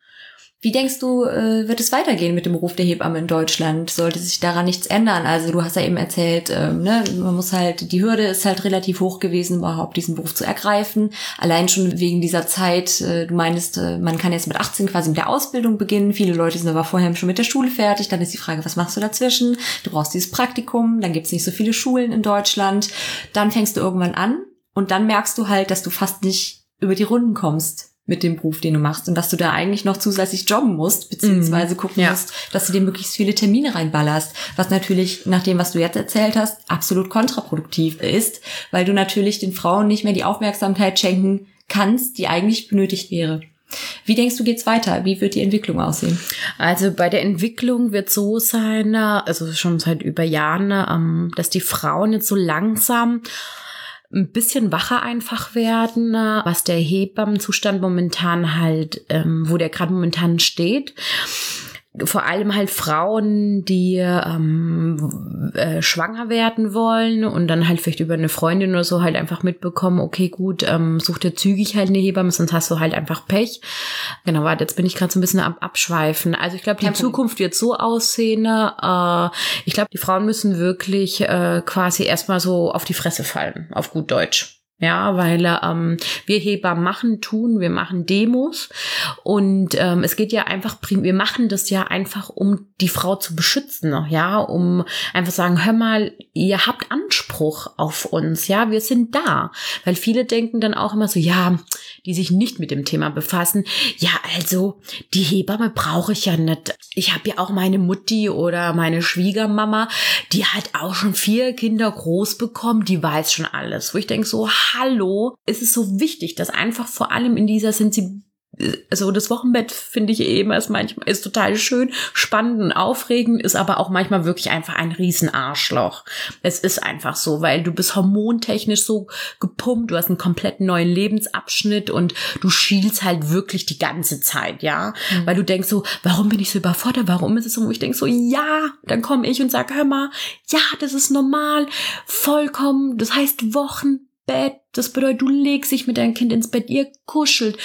Wie denkst du, äh, wird es weitergehen mit dem Ruf der Hebamme in Deutschland? Sollte sich daran nichts ändern? Also du hast ja eben erzählt, ähm, ne, man muss halt, die Hürde ist halt relativ hoch gewesen, überhaupt diesen Beruf zu ergreifen. Allein schon wegen dieser Zeit, äh, du meinst, äh, man kann jetzt mit 18 quasi mit der Ausbildung beginnen. Viele Leute sind aber vorher schon mit der Schule fertig. Dann ist die Frage, was machst du dazwischen? Du brauchst dieses Praktikum, dann gibt's nicht so viele Schulen in Deutschland. Dann fängst du irgendwann an und dann merkst du halt, dass du fast nicht über die Runden kommst mit dem Beruf, den du machst und dass du da eigentlich noch zusätzlich jobben musst, beziehungsweise mhm. gucken ja. musst, dass du dir möglichst viele Termine reinballerst, was natürlich nach dem, was du jetzt erzählt hast, absolut kontraproduktiv ist, weil du natürlich den Frauen nicht mehr die Aufmerksamkeit schenken kannst, die eigentlich benötigt wäre. Wie denkst du, geht's weiter? Wie wird die Entwicklung aussehen? Also bei der Entwicklung wird so sein, also schon seit über Jahren, ähm, dass die Frauen jetzt so langsam ein bisschen wacher einfach werden, äh, was der Hebammenzustand momentan halt, ähm, wo der gerade momentan steht vor allem halt Frauen, die ähm, äh, schwanger werden wollen und dann halt vielleicht über eine Freundin oder so halt einfach mitbekommen, okay, gut, ähm, such dir zügig halt eine Hebamme, sonst hast du halt einfach Pech. Genau, warte, jetzt bin ich gerade so ein bisschen am Abschweifen. Also ich glaube, die Zukunft wird so aussehen. Äh, ich glaube, die Frauen müssen wirklich äh, quasi erstmal so auf die Fresse fallen, auf gut Deutsch. Ja, weil ähm, wir Hebammen machen, tun, wir machen Demos. Und ähm, es geht ja einfach, wir machen das ja einfach, um die Frau zu beschützen, ja, um einfach sagen, hör mal, ihr habt Anspruch auf uns, ja, wir sind da, weil viele denken dann auch immer so, ja, die sich nicht mit dem Thema befassen, ja, also die Hebamme brauche ich ja nicht. Ich habe ja auch meine Mutti oder meine Schwiegermama, die hat auch schon vier Kinder groß bekommen, die weiß schon alles, wo ich denke so hallo, ist es so wichtig, dass einfach vor allem in dieser Sensibilität also das Wochenbett finde ich eben als manchmal ist total schön, spannend und aufregend, ist aber auch manchmal wirklich einfach ein Riesenarschloch. Es ist einfach so, weil du bist hormontechnisch so gepumpt, du hast einen komplett neuen Lebensabschnitt und du schielst halt wirklich die ganze Zeit, ja, mhm. weil du denkst so, warum bin ich so überfordert, warum ist es so, wo ich denk so, ja, dann komme ich und sag, hör mal, ja, das ist normal, vollkommen, das heißt Wochenbett, das bedeutet, du legst dich mit deinem Kind ins Bett, ihr kuschelt,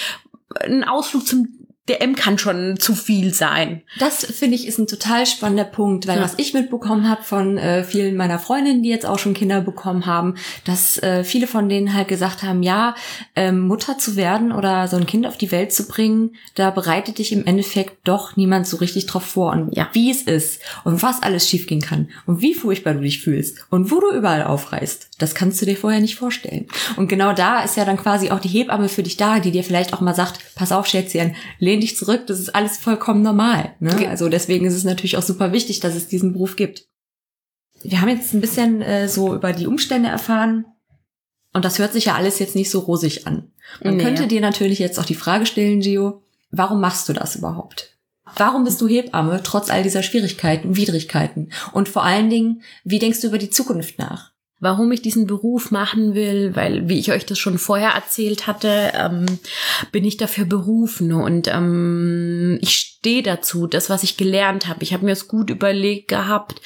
ein Ausflug zum der M kann schon zu viel sein. Das finde ich ist ein total spannender Punkt, weil ja. was ich mitbekommen habe von äh, vielen meiner Freundinnen, die jetzt auch schon Kinder bekommen haben, dass äh, viele von denen halt gesagt haben, ja, ähm, Mutter zu werden oder so ein Kind auf die Welt zu bringen, da bereitet dich im Endeffekt doch niemand so richtig drauf vor und ja. wie es ist und was alles schiefgehen kann und wie furchtbar du dich fühlst und wo du überall aufreißt. Das kannst du dir vorher nicht vorstellen. Und genau da ist ja dann quasi auch die Hebamme für dich da, die dir vielleicht auch mal sagt, pass auf, Schätzchen, lehn dich zurück, das ist alles vollkommen normal. Ne? Also deswegen ist es natürlich auch super wichtig, dass es diesen Beruf gibt. Wir haben jetzt ein bisschen äh, so über die Umstände erfahren und das hört sich ja alles jetzt nicht so rosig an. Man nee. könnte dir natürlich jetzt auch die Frage stellen, Gio, warum machst du das überhaupt? Warum bist du Hebamme trotz all dieser Schwierigkeiten, Widrigkeiten? Und vor allen Dingen, wie denkst du über die Zukunft nach? Warum ich diesen Beruf machen will, weil, wie ich euch das schon vorher erzählt hatte, ähm, bin ich dafür berufen. Und ähm, ich stehe dazu, das, was ich gelernt habe. Ich habe mir es gut überlegt gehabt.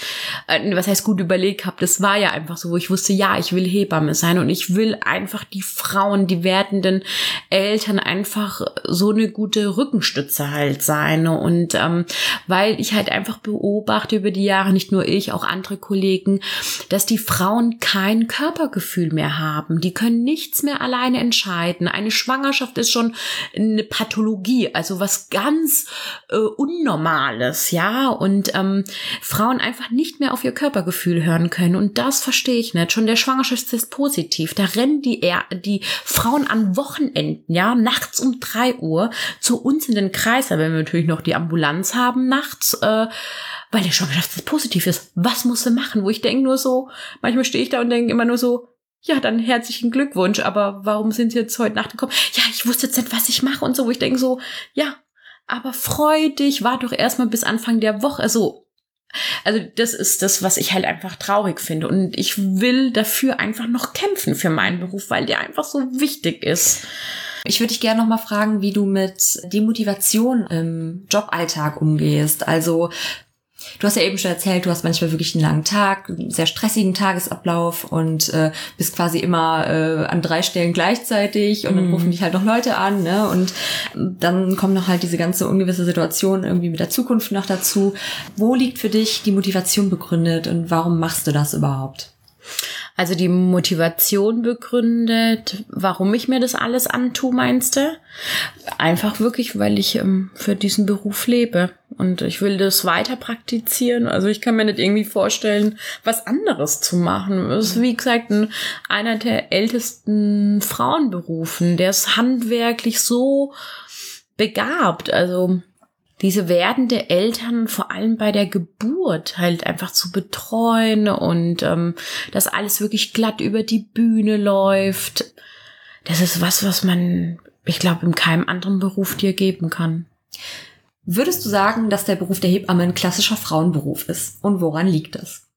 Äh, was heißt gut überlegt gehabt? Das war ja einfach so, wo ich wusste, ja, ich will Hebamme sein und ich will einfach die Frauen, die werdenden Eltern einfach so eine gute Rückenstütze halt sein. Und ähm, weil ich halt einfach beobachte über die Jahre, nicht nur ich, auch andere Kollegen, dass die Frauen kein Körpergefühl mehr haben. Die können nichts mehr alleine entscheiden. Eine Schwangerschaft ist schon eine Pathologie, also was ganz äh, Unnormales, ja, und ähm, Frauen einfach nicht mehr auf ihr Körpergefühl hören können. Und das verstehe ich nicht. Schon der Schwangerschaftstest positiv. Da rennen die, er die Frauen an Wochenenden, ja, nachts um drei Uhr zu uns in den Kreis, wenn wir natürlich noch die Ambulanz haben nachts, äh, weil der Schwangerschaftstest positiv ist. Was muss sie machen? Wo ich denke nur so, manchmal stehe ich da und denke immer nur so, ja, dann herzlichen Glückwunsch, aber warum sind Sie jetzt heute Nacht gekommen? Ja, ich wusste jetzt nicht, was ich mache und so, wo ich denke so, ja, aber freu dich, war doch erstmal bis Anfang der Woche. Also, also das ist das, was ich halt einfach traurig finde. Und ich will dafür einfach noch kämpfen für meinen Beruf, weil der einfach so wichtig ist. Ich würde dich gerne noch mal fragen, wie du mit Demotivation im Joballtag umgehst. Also Du hast ja eben schon erzählt, du hast manchmal wirklich einen langen Tag, einen sehr stressigen Tagesablauf und äh, bist quasi immer äh, an drei Stellen gleichzeitig und dann mm. rufen dich halt noch Leute an, ne? Und dann kommt noch halt diese ganze ungewisse Situation irgendwie mit der Zukunft noch dazu. Wo liegt für dich die Motivation begründet und warum machst du das überhaupt? Also die Motivation begründet, warum ich mir das alles antue, meinst du? Einfach wirklich, weil ich ähm, für diesen Beruf lebe und ich will das weiter praktizieren. Also ich kann mir nicht irgendwie vorstellen, was anderes zu machen. Das ist wie gesagt ein, einer der ältesten Frauenberufen. Der ist handwerklich so begabt. Also diese werdende Eltern vor allem bei der Geburt halt einfach zu betreuen und ähm, dass alles wirklich glatt über die Bühne läuft. Das ist was, was man, ich glaube, in keinem anderen Beruf dir geben kann. Würdest du sagen, dass der Beruf der Hebamme ein klassischer Frauenberuf ist? Und woran liegt das?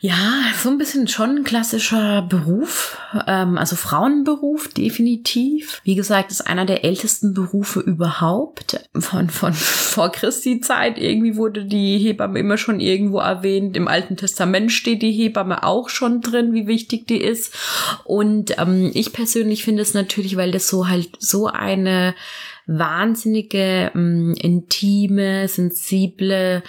Ja, so ein bisschen schon ein klassischer Beruf, ähm, also Frauenberuf definitiv. Wie gesagt, ist einer der ältesten Berufe überhaupt. Von, von vor Christi Zeit irgendwie wurde die Hebamme immer schon irgendwo erwähnt. Im Alten Testament steht die Hebamme auch schon drin, wie wichtig die ist. Und ähm, ich persönlich finde es natürlich, weil das so halt so eine wahnsinnige, ähm, intime, sensible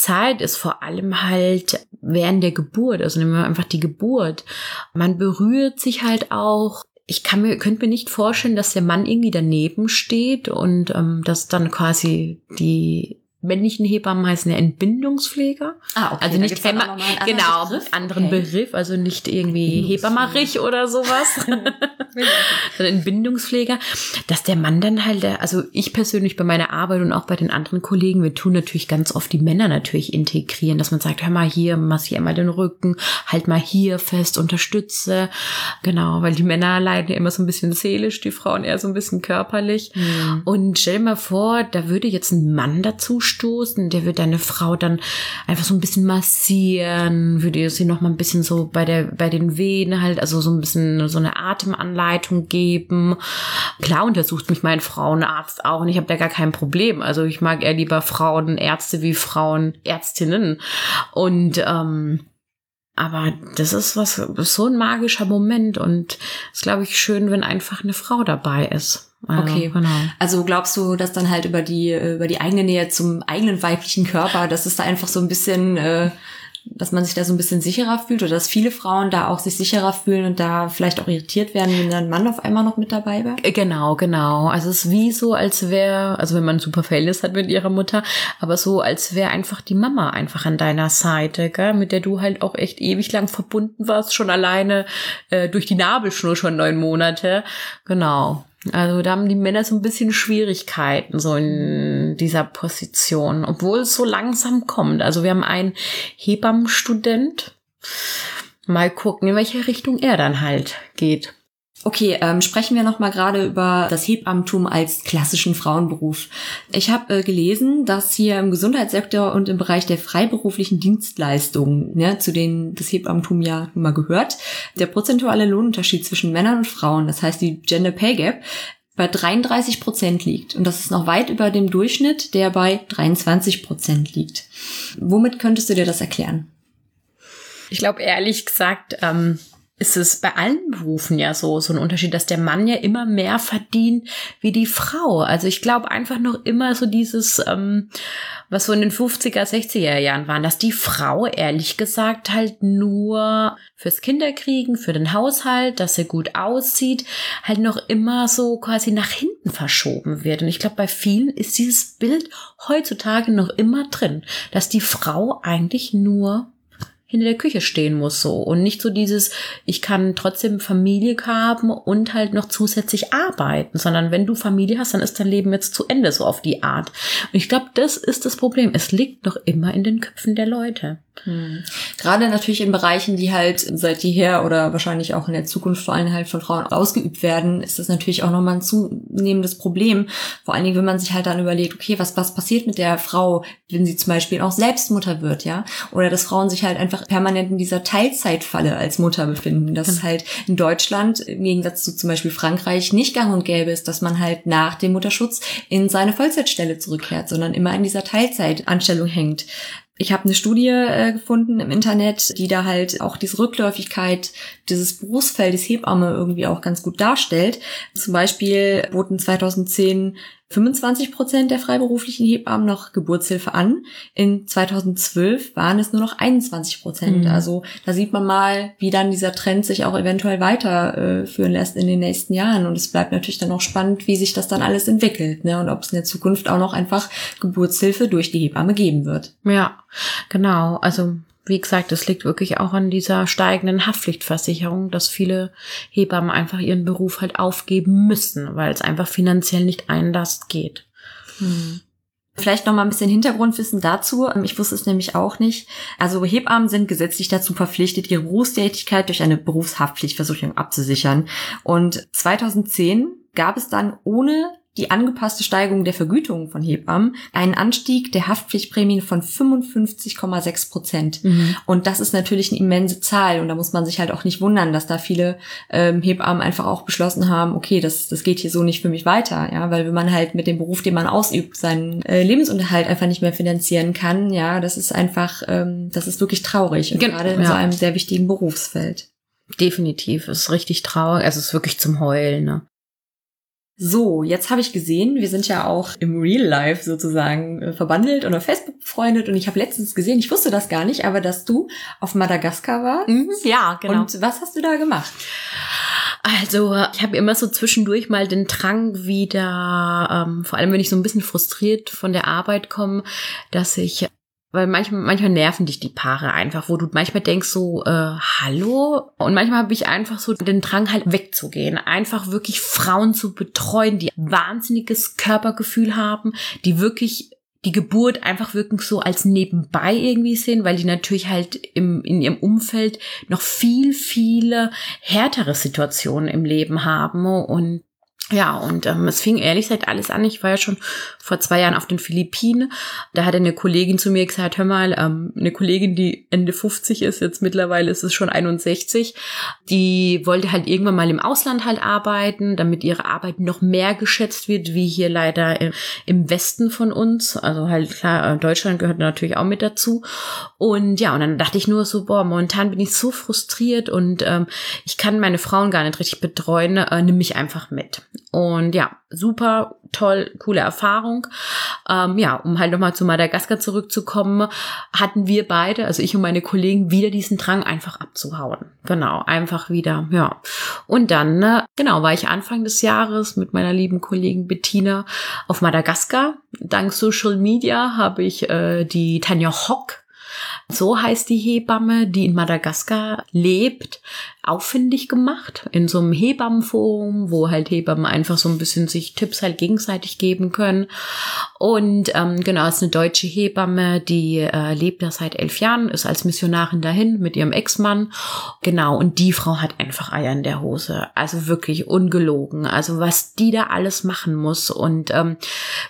Zeit ist vor allem halt während der Geburt, also nehmen wir einfach die Geburt. Man berührt sich halt auch. Ich kann mir, könnte mir nicht vorstellen, dass der Mann irgendwie daneben steht und ähm, dass dann quasi die männlichen Hebammen heißen ja Entbindungspfleger. Ah, okay. Also nicht einen genau, Begriff. anderen Okay. Begriff, also nicht irgendwie Hebammerich oder sowas, sondern Entbindungspfleger, dass der Mann dann halt, also ich persönlich bei meiner Arbeit und auch bei den anderen Kollegen, wir tun natürlich ganz oft die Männer natürlich integrieren, dass man sagt, hör mal hier, massier mal den Rücken, halt mal hier fest, unterstütze. Genau, weil die Männer leiden ja immer so ein bisschen seelisch, die Frauen eher so ein bisschen körperlich. Mhm. Und stell dir mal vor, da würde jetzt ein Mann dazu stoßen, der würde deine Frau dann einfach so ein bisschen massieren, würde sie noch mal ein bisschen so bei der, bei den Venen halt, also so ein bisschen so eine Atemanleitung geben. Klar untersucht mich mein Frauenarzt auch und ich habe da gar kein Problem. Also ich mag eher lieber Frauenärzte wie Frauenärztinnen. Und ähm, aber das ist was, so ein magischer Moment und es ist, glaube ich, schön, wenn einfach eine Frau dabei ist. Also, Okay. genau. Also glaubst du, dass dann halt über die über die eigene Nähe zum eigenen weiblichen Körper, dass es da einfach so ein bisschen, äh, dass man sich da so ein bisschen sicherer fühlt oder dass viele Frauen da auch sich sicherer fühlen und da vielleicht auch irritiert werden, wenn dann ein Mann auf einmal noch mit dabei wäre? Äh, Genau, genau. Also es ist wie so, als wäre, also wenn man ein super Verhältnis hat mit ihrer Mutter, aber so, als wäre einfach die Mama einfach an deiner Seite, gell? mit der du halt auch echt ewig lang verbunden warst, schon alleine äh, durch die Nabelschnur schon neun Monate. Genau. Also da haben die Männer so ein bisschen Schwierigkeiten so in dieser Position, obwohl es so langsam kommt. Also wir haben einen Hebammenstudent. Mal gucken, in welche Richtung er dann halt geht. Okay, ähm, sprechen wir noch mal gerade über das Hebammentum als klassischen Frauenberuf. Ich habe äh, gelesen, dass hier im Gesundheitssektor und im Bereich der freiberuflichen Dienstleistungen, ne, zu denen das Hebammentum ja nun mal gehört, der prozentuale Lohnunterschied zwischen Männern und Frauen, das heißt die Gender Pay Gap, bei 33 Prozent liegt. Und das ist noch weit über dem Durchschnitt, der bei 23 Prozent liegt. Womit könntest du dir das erklären? Ich glaube, ehrlich gesagt, ähm, ist es bei allen Berufen ja so, so ein Unterschied, dass der Mann ja immer mehr verdient wie die Frau. Also ich glaube einfach noch immer so dieses, ähm, was so in den 50er, 60er Jahren waren, dass die Frau ehrlich gesagt halt nur fürs Kinderkriegen, für den Haushalt, dass sie gut aussieht, halt noch immer so quasi nach hinten verschoben wird. Und ich glaube, bei vielen ist dieses Bild heutzutage noch immer drin, dass die Frau eigentlich nur hinter der Küche stehen muss so und nicht so dieses ich kann trotzdem Familie haben und halt noch zusätzlich arbeiten, sondern wenn du Familie hast, dann ist dein Leben jetzt zu Ende so auf die Art. Und ich glaube, das ist das Problem. Es liegt noch immer in den Köpfen der Leute. Hm. Gerade natürlich in Bereichen, die halt seit jeher oder wahrscheinlich auch in der Zukunft vor allem halt von Frauen ausgeübt werden, ist das natürlich auch nochmal ein zunehmendes Problem. Vor allen Dingen, wenn man sich halt dann überlegt, okay, was, was passiert mit der Frau, wenn sie zum Beispiel auch selbst Mutter wird, ja? Oder dass Frauen sich halt einfach permanent in dieser Teilzeitfalle als Mutter befinden. Dass es halt in Deutschland im Gegensatz zu zum Beispiel Frankreich nicht gang und gäbe ist, dass man halt nach dem Mutterschutz in seine Vollzeitstelle zurückkehrt, sondern immer in dieser Teilzeitanstellung hängt. Ich habe eine Studie äh, gefunden im Internet, die da halt auch diese Rückläufigkeit dieses Berufsfeldes Hebamme irgendwie auch ganz gut darstellt. Zum Beispiel boten 2010 25 Prozent der freiberuflichen Hebammen noch Geburtshilfe an. In 2012 waren es nur noch 21 Prozent. Mhm. Also da sieht man mal, wie dann dieser Trend sich auch eventuell weiterführen äh, lässt in den nächsten Jahren. Und es bleibt natürlich dann auch spannend, wie sich das dann alles entwickelt. Ne? Und ob es in der Zukunft auch noch einfach Geburtshilfe durch die Hebamme geben wird. Ja, genau. Also wie gesagt, es liegt wirklich auch an dieser steigenden Haftpflichtversicherung, dass viele Hebammen einfach ihren Beruf halt aufgeben müssen, weil es einfach finanziell nicht einlast geht. Vielleicht noch mal ein bisschen Hintergrundwissen dazu. Ich wusste es nämlich auch nicht. Also Hebammen sind gesetzlich dazu verpflichtet, ihre Berufstätigkeit durch eine Berufshaftpflichtversicherung abzusichern. Und 2010 gab es dann ohne die angepasste Steigerung der Vergütung von Hebammen einen Anstieg der Haftpflichtprämien von 55,6 Prozent. Mhm. Und das ist natürlich eine immense Zahl. Und da muss man sich halt auch nicht wundern, dass da viele ähm, Hebammen einfach auch beschlossen haben, okay, das, das geht hier so nicht für mich weiter. Ja, weil wenn man halt mit dem Beruf, den man ausübt, seinen äh, Lebensunterhalt einfach nicht mehr finanzieren kann, ja, das ist einfach, ähm, das ist wirklich traurig. Und Gen- gerade in ja. so einem sehr wichtigen Berufsfeld. Definitiv. Es ist richtig traurig. Also es ist wirklich zum Heulen, ne? So, jetzt habe ich gesehen, wir sind ja auch im Real Life sozusagen äh, verbandelt und auf Facebook befreundet und ich habe letztens gesehen, ich wusste das gar nicht, aber dass du auf Madagaskar warst. Ja, Und was hast du da gemacht? Also ich habe immer so zwischendurch mal den Drang wieder, ähm, vor allem wenn ich so ein bisschen frustriert von der Arbeit komme, dass ich weil manchmal, manchmal nerven dich die Paare einfach, wo du manchmal denkst so, äh, hallo? Und manchmal habe ich einfach so den Drang halt wegzugehen, einfach wirklich Frauen zu betreuen, die wahnsinniges Körpergefühl haben, die wirklich die Geburt einfach wirklich so als nebenbei irgendwie sehen, weil die natürlich halt im, in ihrem Umfeld noch viel, viele härtere Situationen im Leben haben und ja, und ähm, es fing ehrlich gesagt alles an. Ich war ja schon vor zwei Jahren auf den Philippinen. Da hat eine Kollegin zu mir gesagt, hör mal, ähm, eine Kollegin, die Ende 50 ist, jetzt mittlerweile ist es schon 61, die wollte halt irgendwann mal im Ausland halt arbeiten, damit ihre Arbeit noch mehr geschätzt wird, wie hier leider im Westen von uns. Also halt klar, äh, Deutschland gehört natürlich auch mit dazu. Und ja, und dann dachte ich nur so, boah, momentan bin ich so frustriert und ähm, ich kann meine Frauen gar nicht richtig betreuen, äh, nimm mich einfach mit. Und ja, super toll, coole Erfahrung. Ähm, ja, um halt nochmal zu Madagaskar zurückzukommen, hatten wir beide, also ich und meine Kollegen, wieder diesen Drang einfach abzuhauen. Genau, einfach wieder, ja. Und dann, ne, genau, war ich Anfang des Jahres mit meiner lieben Kollegin Bettina auf Madagaskar. Dank Social Media habe ich äh, die Tanja Hock so heißt die Hebamme, die in Madagaskar lebt, auffindig gemacht in so einem Hebammenforum, wo halt Hebammen einfach so ein bisschen sich Tipps halt gegenseitig geben können. Und ähm, genau, ist eine deutsche Hebamme, die äh, lebt da seit elf Jahren, ist als Missionarin dahin mit ihrem Ex-Mann. Genau, und die Frau hat einfach Eier in der Hose. Also wirklich ungelogen. Also was die da alles machen muss und ähm,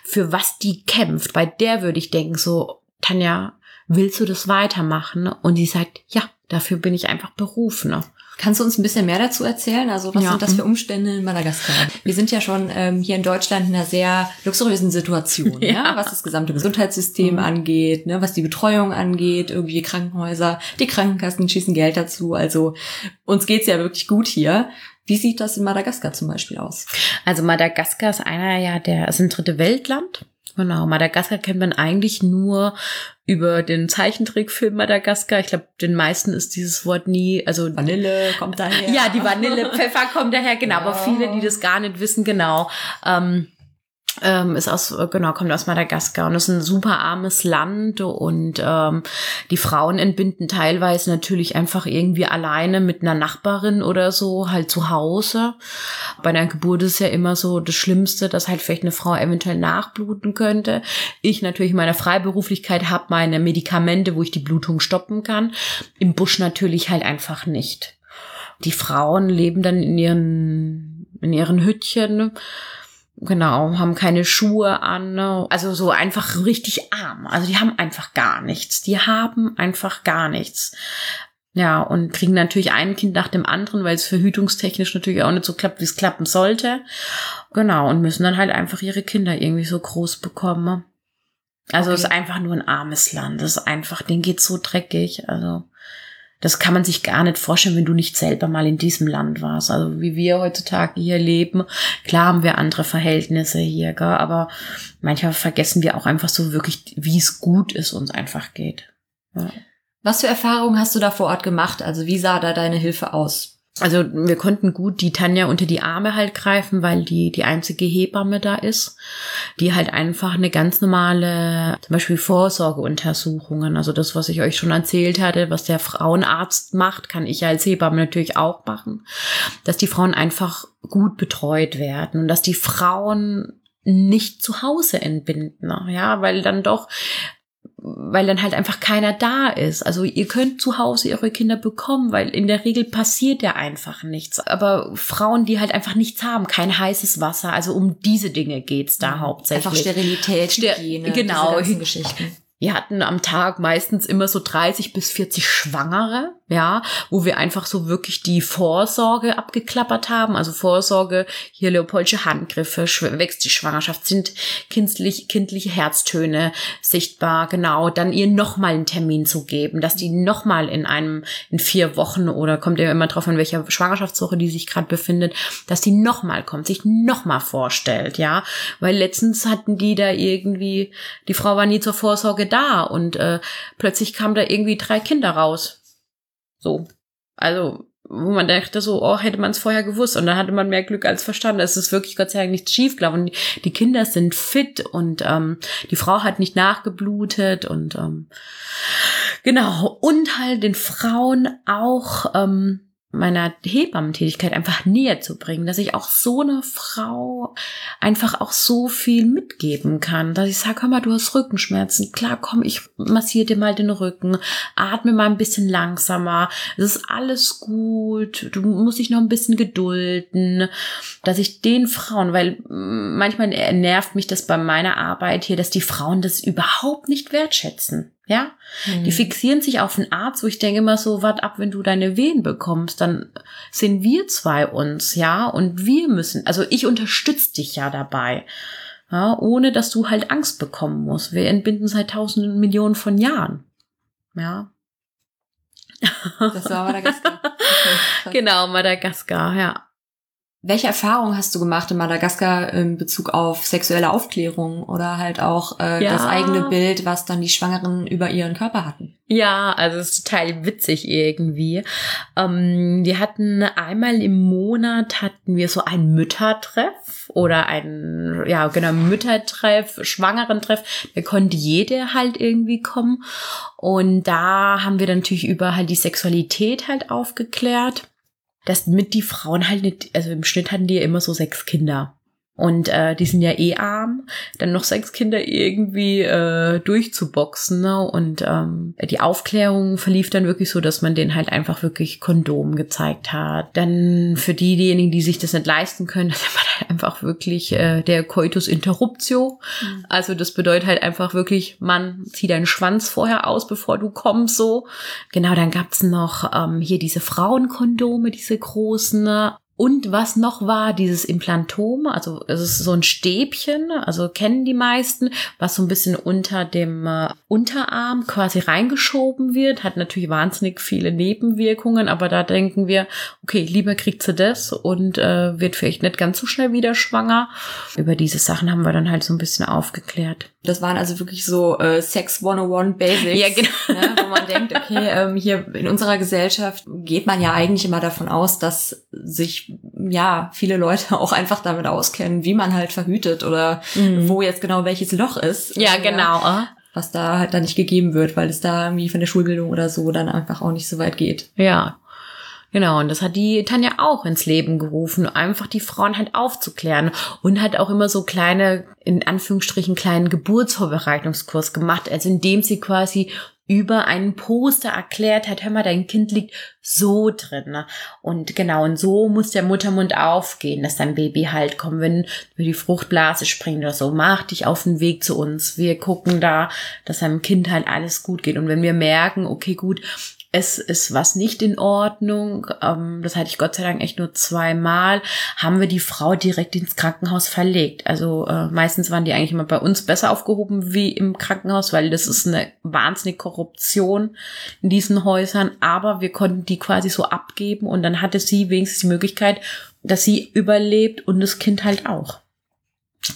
für was die kämpft, bei der würde ich denken, so, Tanja, willst du das weitermachen? Und sie sagt, ja, dafür bin ich einfach berufen. Kannst du uns ein bisschen mehr dazu erzählen? Also was ja. sind das für Umstände in Madagaskar? Wir sind ja schon ähm, hier in Deutschland in einer sehr luxuriösen Situation, ja. ja was das gesamte Gesundheitssystem mhm. angeht, ne, was die Betreuung angeht, irgendwie Krankenhäuser, die Krankenkassen schießen Geld dazu. Also uns geht's ja wirklich gut hier. Wie sieht das in Madagaskar zum Beispiel aus? Also Madagaskar ist einer ja der, ist ein dritte Weltland. Genau, Madagaskar kennt man eigentlich nur über den Zeichentrickfilm Madagaskar. Ich glaube, den meisten ist dieses Wort nie, also Vanille kommt daher. Ja, die Vanille, Pfeffer kommt daher, genau. Ja. Aber viele, die das gar nicht wissen, genau. Ähm, ähm, ist aus, genau, kommt aus Madagaskar und ist ein super armes Land und ähm, die Frauen entbinden teilweise natürlich einfach irgendwie alleine mit einer Nachbarin oder so halt zu Hause. Bei einer Geburt ist ja immer so das Schlimmste, dass halt vielleicht eine Frau eventuell nachbluten könnte. Ich natürlich in meiner Freiberuflichkeit habe meine Medikamente, wo ich die Blutung stoppen kann. Im Busch natürlich halt einfach nicht. Die Frauen leben dann in ihren, in ihren Hüttchen Genau, haben keine Schuhe an, ne? also so einfach richtig arm. Also die haben einfach gar nichts. Die haben einfach gar nichts. Ja, und kriegen natürlich ein Kind nach dem anderen, weil es verhütungstechnisch natürlich auch nicht so klappt, wie es klappen sollte. Genau, und müssen dann halt einfach ihre Kinder irgendwie so groß bekommen. Also okay. es ist einfach nur ein armes Land. Das ist einfach, denen geht's so dreckig. Also das kann man sich gar nicht vorstellen, wenn du nicht selber mal in diesem Land warst. Also wie wir heutzutage hier leben. Klar haben wir andere Verhältnisse hier, gell? aber manchmal vergessen wir auch einfach so wirklich, wie es gut ist, uns einfach geht. Ja. Was für Erfahrungen hast du da vor Ort gemacht? Also wie sah da deine Hilfe aus? Also wir konnten gut die Tanja unter die Arme halt greifen, weil die die einzige Hebamme da ist, die halt einfach eine ganz normale, zum Beispiel Vorsorgeuntersuchungen, also das, was ich euch schon erzählt hatte, was der Frauenarzt macht, kann ich als Hebamme natürlich auch machen, dass die Frauen einfach gut betreut werden und dass die Frauen nicht zu Hause entbinden, ja, weil dann doch weil dann halt einfach keiner da ist. Also ihr könnt zu Hause eure Kinder bekommen, weil in der Regel passiert ja einfach nichts. Aber Frauen, die halt einfach nichts haben, kein heißes Wasser, also um diese Dinge geht's da mhm. hauptsächlich. Einfach Sterilität, Hygiene, genau, diese Geschichten. Wir hatten am Tag meistens immer so 30 bis 40 Schwangere, ja, wo wir einfach so wirklich die Vorsorge abgeklappert haben. Also Vorsorge, hier Leopoldsche Handgriffe, wächst die Schwangerschaft, sind kindlich, kindliche Herztöne sichtbar, genau. Dann ihr nochmal einen Termin zu geben, dass die nochmal in einem, in vier Wochen oder kommt ja immer drauf an, welcher Schwangerschaftswoche die sich gerade befindet, dass die nochmal kommt, sich nochmal vorstellt, ja. Weil letztens hatten die da irgendwie, die Frau war nie zur Vorsorge da und äh, plötzlich kamen da irgendwie drei Kinder raus. So. Also wo man dachte so, oh, hätte man es vorher gewusst. Und dann hatte man mehr Glück als verstanden. Es ist wirklich Gott sei Dank nichts schief gelaufen. Die, die Kinder sind fit und ähm, die Frau hat nicht nachgeblutet und ähm, genau. Und halt den Frauen auch ähm, meiner Hebammentätigkeit einfach näher zu bringen, dass ich auch so eine Frau einfach auch so viel mitgeben kann, dass ich sage, hör mal, du hast Rückenschmerzen, klar, komm, ich massiere dir mal den Rücken, atme mal ein bisschen langsamer, es ist alles gut, du musst dich noch ein bisschen gedulden, dass ich den Frauen, weil manchmal nervt mich das bei meiner Arbeit hier, dass die Frauen das überhaupt nicht wertschätzen. Ja, mhm. die fixieren sich auf einen Arzt, wo ich denke immer so, wart ab, wenn du deine Wehen bekommst, dann sind wir zwei uns, ja, und wir müssen, also ich unterstütze dich ja dabei, ja, ohne dass du halt Angst bekommen musst. Wir entbinden seit tausenden Millionen von Jahren, ja. Das war Madagaskar. Okay, genau, Madagaskar, ja. Welche Erfahrungen hast du gemacht in Madagaskar in Bezug auf sexuelle Aufklärung oder halt auch äh, ja. das eigene Bild, was dann die Schwangeren über ihren Körper hatten? Ja, also es ist total witzig irgendwie. Ähm, wir hatten einmal im Monat hatten wir so ein Müttertreff oder ein, ja genau, Müttertreff, Schwangerentreff. Da konnte jeder halt irgendwie kommen. Und da haben wir dann natürlich über halt die Sexualität halt aufgeklärt dass mit die Frauen halt nicht, also im Schnitt hatten die ja immer so sechs Kinder. Und äh, die sind ja eh arm, dann noch sechs Kinder irgendwie äh, durchzuboxen. Ne? Und ähm, die Aufklärung verlief dann wirklich so, dass man denen halt einfach wirklich Kondom gezeigt hat. Dann für die, diejenigen, die sich das nicht leisten können, das war halt einfach wirklich äh, der Coitus Interruptio. Mhm. Also das bedeutet halt einfach wirklich, man zieh deinen Schwanz vorher aus, bevor du kommst. So genau. Dann gab's noch ähm, hier diese Frauenkondome, diese großen. Ne? Und was noch war, dieses Implantom, also es ist so ein Stäbchen, also kennen die meisten, was so ein bisschen unter dem äh, Unterarm quasi reingeschoben wird, hat natürlich wahnsinnig viele Nebenwirkungen, aber da denken wir, okay, lieber kriegt sie das und äh, wird vielleicht nicht ganz so schnell wieder schwanger. Über diese Sachen haben wir dann halt so ein bisschen aufgeklärt. Das waren also wirklich so äh, Sex 101 Basics, ja, genau. ne, wo man denkt, okay, ähm, hier in unserer Gesellschaft geht man ja eigentlich immer davon aus, dass sich ja viele Leute auch einfach damit auskennen, wie man halt verhütet oder mhm. wo jetzt genau welches Loch ist. Ja, also, genau. Ja, was da halt dann nicht gegeben wird, weil es da irgendwie von der Schulbildung oder so dann einfach auch nicht so weit geht. Ja, Genau, und das hat die Tanja auch ins Leben gerufen, einfach die Frauen halt aufzuklären und hat auch immer so kleine, in Anführungsstrichen, kleinen Geburtsvorbereitungskurs gemacht, also indem sie quasi über einen Poster erklärt hat, hör mal, dein Kind liegt so drin. Ne? Und genau, und so muss der Muttermund aufgehen, dass dein Baby halt kommt, wenn wir die Fruchtblase springen oder so. Mach dich auf den Weg zu uns. Wir gucken da, dass deinem Kind halt alles gut geht. Und wenn wir merken, okay, gut, es ist was nicht in Ordnung. Ähm, das hatte ich Gott sei Dank echt nur zweimal. Haben wir die Frau direkt ins Krankenhaus verlegt. Also äh, meistens waren die eigentlich immer bei uns besser aufgehoben wie im Krankenhaus, weil das ist eine wahnsinnige Korruption in diesen Häusern. Aber wir konnten die quasi so abgeben und dann hatte sie wenigstens die Möglichkeit, dass sie überlebt und das Kind halt auch.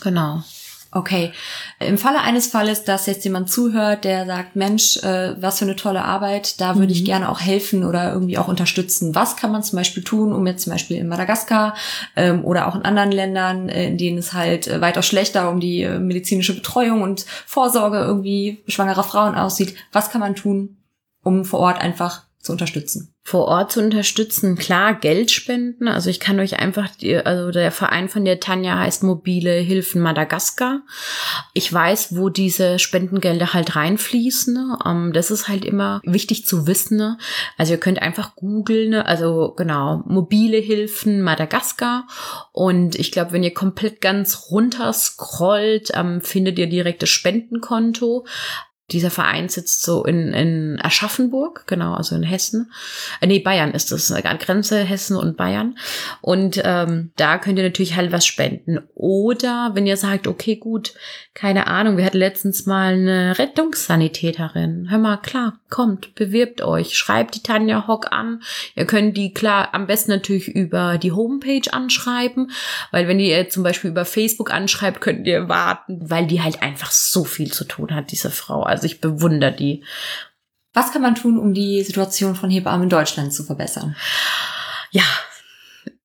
Genau. Okay. Im Falle eines Falles, dass jetzt jemand zuhört, der sagt, Mensch, äh, was für eine tolle Arbeit, da würde mhm. ich gerne auch helfen oder irgendwie auch unterstützen. Was kann man zum Beispiel tun, um jetzt zum Beispiel in Madagaskar ähm, oder auch in anderen Ländern, äh, in denen es halt äh, weitaus schlechter um die äh, medizinische Betreuung und Vorsorge irgendwie schwangerer Frauen aussieht, was kann man tun, um vor Ort einfach zu unterstützen? Vor Ort zu unterstützen, klar, Geld spenden. Also ich kann euch einfach, also der Verein von der Tanja heißt Mobile Hilfen Madagaskar. Ich weiß, wo diese Spendengelder halt reinfließen. Ne? Ähm, das ist halt immer wichtig zu wissen. Ne? Also ihr könnt einfach googeln, ne? also genau, Mobile Hilfen Madagaskar. Und ich glaube, wenn ihr komplett ganz runter scrollt, ähm, findet ihr direkt das Spendenkonto. Dieser Verein sitzt so in, in Aschaffenburg, genau, also in Hessen. Äh, nee, Bayern ist das, an Grenze Hessen und Bayern. Und ähm, da könnt ihr natürlich halt was spenden. Oder wenn ihr sagt, okay, gut, keine Ahnung, wir hatten letztens mal eine Rettungssanitäterin. Hör mal, klar, kommt, bewirbt euch, schreibt die Tanja Hock an. Ihr könnt die klar am besten natürlich über die Homepage anschreiben, weil wenn ihr zum Beispiel über Facebook anschreibt, könnt ihr warten, weil die halt einfach so viel zu tun hat, diese Frau. Also ich bewundere die. Was kann man tun, um die Situation von Hebammen in Deutschland zu verbessern? Ja,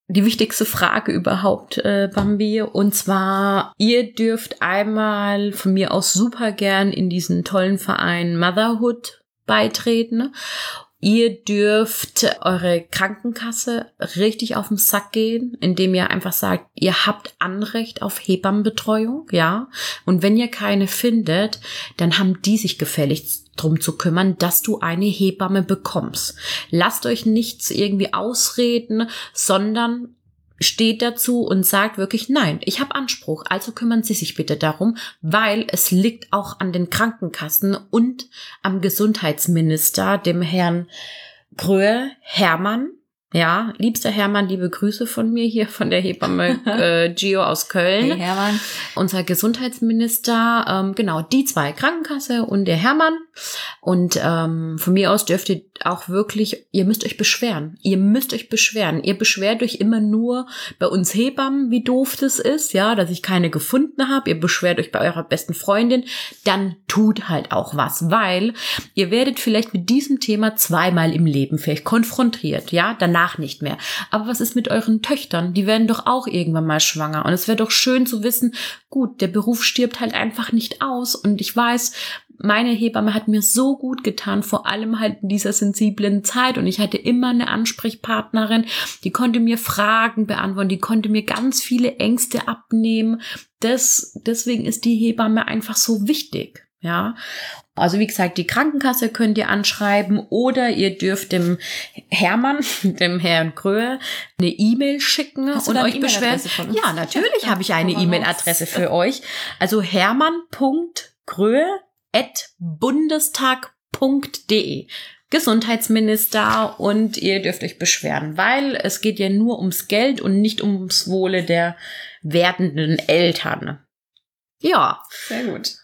die wichtigste Frage überhaupt, äh, Bambi. Und zwar, ihr dürft einmal von mir aus super gern in diesen tollen Verein Motherhood beitreten. Ihr dürft eure Krankenkasse richtig auf den Sack gehen, indem ihr einfach sagt, ihr habt Anrecht auf Hebammenbetreuung, ja. Und wenn ihr keine findet, dann haben die sich gefälligst drum zu kümmern, dass du eine Hebamme bekommst. Lasst euch nichts irgendwie ausreden, sondern steht dazu und sagt wirklich, nein, ich habe Anspruch, also kümmern Sie sich bitte darum, weil es liegt auch an den Krankenkassen und am Gesundheitsminister, dem Herrn Gröhe Hermann, ja, liebster Hermann, liebe Grüße von mir hier von der Hebamme äh, Gio aus Köln. Hey Hermann. Unser Gesundheitsminister, ähm, genau, die zwei, Krankenkasse und der Hermann. Und ähm, von mir aus dürft ihr auch wirklich, ihr müsst euch beschweren. Ihr müsst euch beschweren. Ihr beschwert euch immer nur bei uns Hebammen, wie doof das ist, ja, dass ich keine gefunden habe. Ihr beschwert euch bei eurer besten Freundin. Dann tut halt auch was, weil ihr werdet vielleicht mit diesem Thema zweimal im Leben vielleicht konfrontiert, ja, danach danach nicht mehr. Aber was ist mit euren Töchtern? Die werden doch auch irgendwann mal schwanger. Und es wäre doch schön zu wissen, gut, der Beruf stirbt halt einfach nicht aus. Und ich weiß, meine Hebamme hat mir so gut getan, vor allem halt in dieser sensiblen Zeit. Und ich hatte immer eine Ansprechpartnerin, die konnte mir Fragen beantworten, die konnte mir ganz viele Ängste abnehmen. Das, deswegen ist die Hebamme einfach so wichtig. Ja, also wie gesagt, die Krankenkasse könnt ihr anschreiben oder ihr dürft dem Hermann, dem Herrn Kröhe, eine E-Mail schicken und euch beschweren. Von uns? Ja, natürlich Ja, habe ich eine E-Mail-Adresse für euch. Also hermann.kröhe@bundestag.de. Gesundheitsminister und ihr dürft euch beschweren, weil es geht ja nur ums Geld und nicht ums Wohle der werdenden Eltern. Ja, Sehr gut.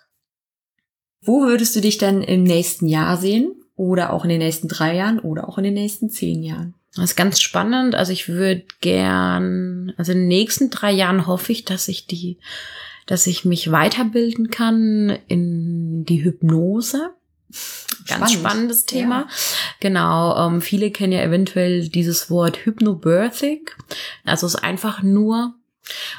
Wo würdest du dich denn im nächsten Jahr sehen? Oder auch in den nächsten drei Jahren oder auch in den nächsten zehn Jahren? Das ist ganz spannend. Also ich würde gern, also in den nächsten drei Jahren hoffe ich, dass ich die, dass ich mich weiterbilden kann in die Hypnose. Ganz Spannend. spannendes Thema. Ja. Genau. Ähm, viele kennen ja eventuell dieses Wort Hypnobirthing. Also es ist einfach nur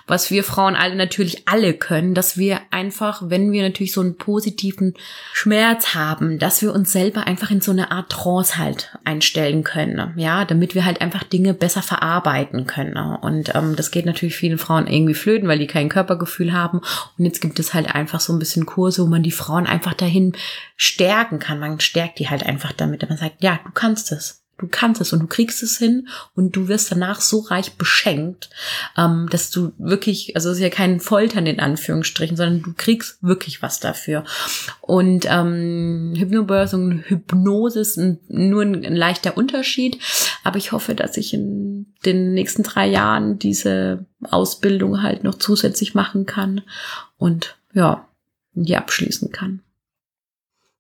was wir Frauen alle natürlich alle können, dass wir einfach, wenn wir natürlich so einen positiven Schmerz haben, dass wir uns selber einfach in so eine Art Trance halt einstellen können, ja, damit wir halt einfach Dinge besser verarbeiten können. Und ähm, das geht natürlich vielen Frauen irgendwie flöten, weil die kein Körpergefühl haben. Und jetzt gibt es halt einfach so ein bisschen Kurse, wo man die Frauen einfach dahin stärken kann. Man stärkt die halt einfach damit, man sagt, ja, du kannst es. Du kannst es und du kriegst es hin und du wirst danach so reich beschenkt, ähm, dass du wirklich, also es ist ja kein Foltern in Anführungsstrichen, sondern du kriegst wirklich was dafür. Und ähm, Hypnobirthing und Hypnose ist nur ein, ein leichter Unterschied, aber ich hoffe, dass ich in den nächsten drei Jahren diese Ausbildung halt noch zusätzlich machen kann und ja, die abschließen kann.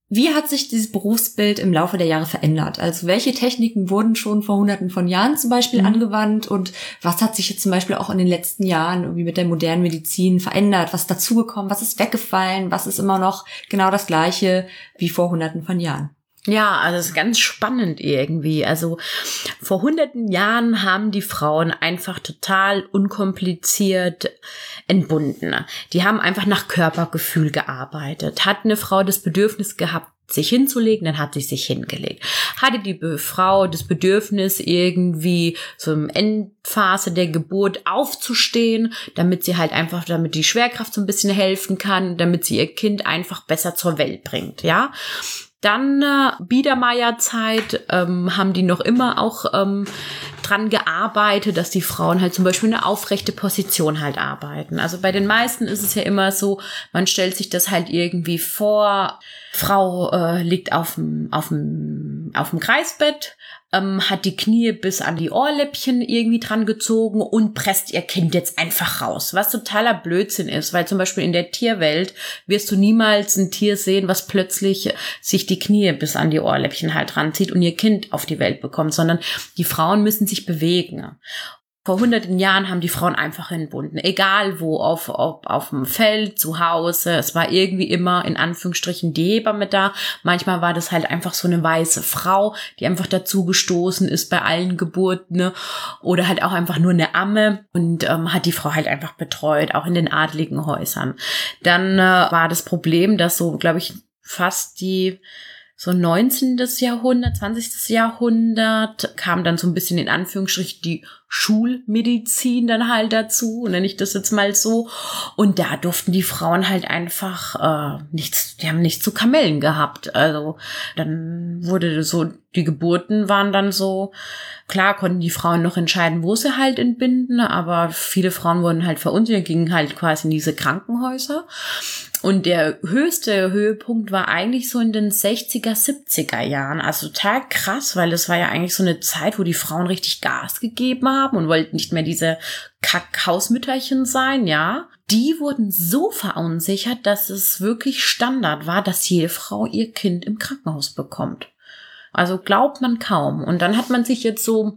Wie hat sich dieses Berufsbild im Laufe der Jahre verändert? Also welche Techniken wurden schon vor hunderten von Jahren zum Beispiel Mhm. angewandt und was hat sich jetzt zum Beispiel auch in den letzten Jahren irgendwie mit der modernen Medizin verändert? Was ist dazugekommen? Was ist weggefallen? Was ist immer noch genau das gleiche wie vor hunderten von Jahren? Ja, also es ist ganz spannend irgendwie. Also vor hunderten Jahren haben die Frauen einfach total unkompliziert entbunden. Die haben einfach nach Körpergefühl gearbeitet. Hat eine Frau das Bedürfnis gehabt, sich hinzulegen, dann hat sie sich hingelegt. Hatte die Frau das Bedürfnis, irgendwie so im Endphase der Geburt aufzustehen, damit sie halt einfach, damit die Schwerkraft so ein bisschen helfen kann, damit sie ihr Kind einfach besser zur Welt bringt, ja. Dann äh, Biedermeierzeit ähm, haben die noch immer auch ähm, dran gearbeitet, dass die Frauen halt zum Beispiel eine aufrechte Position halt arbeiten. Also bei den meisten ist es ja immer so, man stellt sich das halt irgendwie vor, Frau äh, liegt auf dem auf Kreisbett, ähm, hat die Knie bis an die Ohrläppchen irgendwie dran gezogen und presst ihr Kind jetzt einfach raus, was totaler Blödsinn ist, weil zum Beispiel in der Tierwelt wirst du niemals ein Tier sehen, was plötzlich sich die Knie bis an die Ohrläppchen halt ranzieht und ihr Kind auf die Welt bekommt, sondern die Frauen müssen sich bewegen. Vor hunderten Jahren haben die Frauen einfach entbunden, egal wo, auf, auf, auf dem Feld, zu Hause. Es war irgendwie immer in Anführungsstrichen die Hebamme da. Manchmal war das halt einfach so eine weiße Frau, die einfach dazu gestoßen ist bei allen Geburten ne? oder halt auch einfach nur eine Amme und ähm, hat die Frau halt einfach betreut, auch in den adligen Häusern. Dann äh, war das Problem, dass so, glaube ich, fast die so 19. Jahrhundert, 20. Jahrhundert kam dann so ein bisschen in Anführungsstrichen die Schulmedizin dann halt dazu, nenne ich das jetzt mal so. Und da durften die Frauen halt einfach äh, nichts, die haben nichts zu Kamellen gehabt. Also dann wurde so, die Geburten waren dann so, klar konnten die Frauen noch entscheiden, wo sie halt entbinden, aber viele Frauen wurden halt verunsichert, gingen halt quasi in diese Krankenhäuser. Und der höchste Höhepunkt war eigentlich so in den 60er, 70er Jahren. Also total krass, weil es war ja eigentlich so eine Zeit, wo die Frauen richtig Gas gegeben haben und wollten nicht mehr diese Kackhausmütterchen sein, ja. Die wurden so verunsichert, dass es wirklich Standard war, dass jede Frau ihr Kind im Krankenhaus bekommt. Also glaubt man kaum. Und dann hat man sich jetzt so,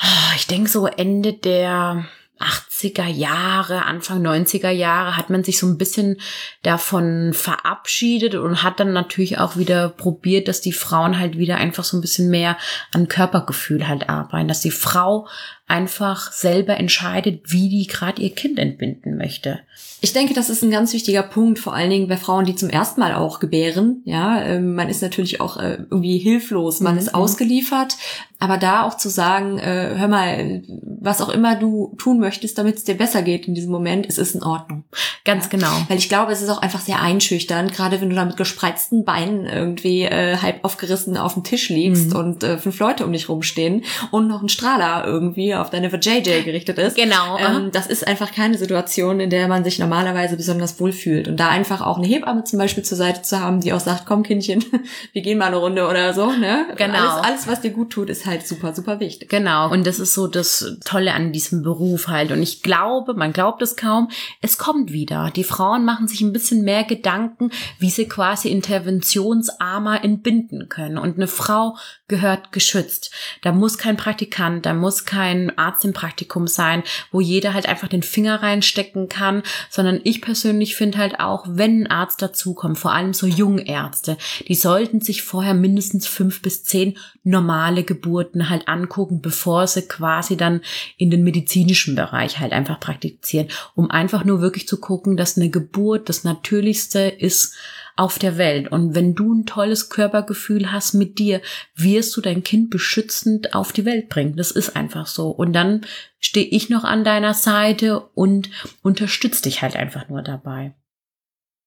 ah, ich denke so Ende der 80er Jahre, Anfang 90er Jahre hat man sich so ein bisschen davon verabschiedet und hat dann natürlich auch wieder probiert, dass die Frauen halt wieder einfach so ein bisschen mehr an Körpergefühl halt arbeiten, dass die Frau einfach selber entscheidet, wie die gerade ihr Kind entbinden möchte. Ich denke, das ist ein ganz wichtiger Punkt, vor allen Dingen bei Frauen, die zum ersten Mal auch gebären. Ja, ähm, man ist natürlich auch äh, irgendwie hilflos, man mhm. ist ausgeliefert. Aber da auch zu sagen, äh, hör mal, was auch immer du tun möchtest, damit es dir besser geht in diesem Moment, es ist in Ordnung. Ganz ja? genau. Weil ich glaube, es ist auch einfach sehr einschüchternd, gerade wenn du da mit gespreizten Beinen irgendwie äh, halb aufgerissen auf dem Tisch liegst mhm. und äh, fünf Leute um dich rumstehen und noch ein Strahler irgendwie auf deine JJ gerichtet ist. Genau. Ähm, das ist einfach keine Situation, in der man sich normalerweise besonders wohl fühlt. Und da einfach auch eine Hebamme zum Beispiel zur Seite zu haben, die auch sagt, komm Kindchen, wir gehen mal eine Runde oder so, ne? Genau. Alles, alles was dir gut tut, ist halt super, super wichtig. Genau. Und das ist so das Tolle an diesem Beruf halt. Und ich glaube, man glaubt es kaum, es kommt wieder. Die Frauen machen sich ein bisschen mehr Gedanken, wie sie quasi interventionsarmer entbinden können. Und eine Frau gehört geschützt. Da muss kein Praktikant, da muss kein Arzt im Praktikum sein, wo jeder halt einfach den Finger reinstecken kann, sondern ich persönlich finde halt auch, wenn ein Arzt dazukommt, vor allem so Jungärzte, die sollten sich vorher mindestens fünf bis zehn normale Geburten halt angucken, bevor sie quasi dann in den medizinischen Bereich halt einfach praktizieren, um einfach nur wirklich zu gucken, dass eine Geburt das Natürlichste ist, auf der Welt. Und wenn du ein tolles Körpergefühl hast mit dir, wirst du dein Kind beschützend auf die Welt bringen. Das ist einfach so. Und dann stehe ich noch an deiner Seite und unterstütze dich halt einfach nur dabei.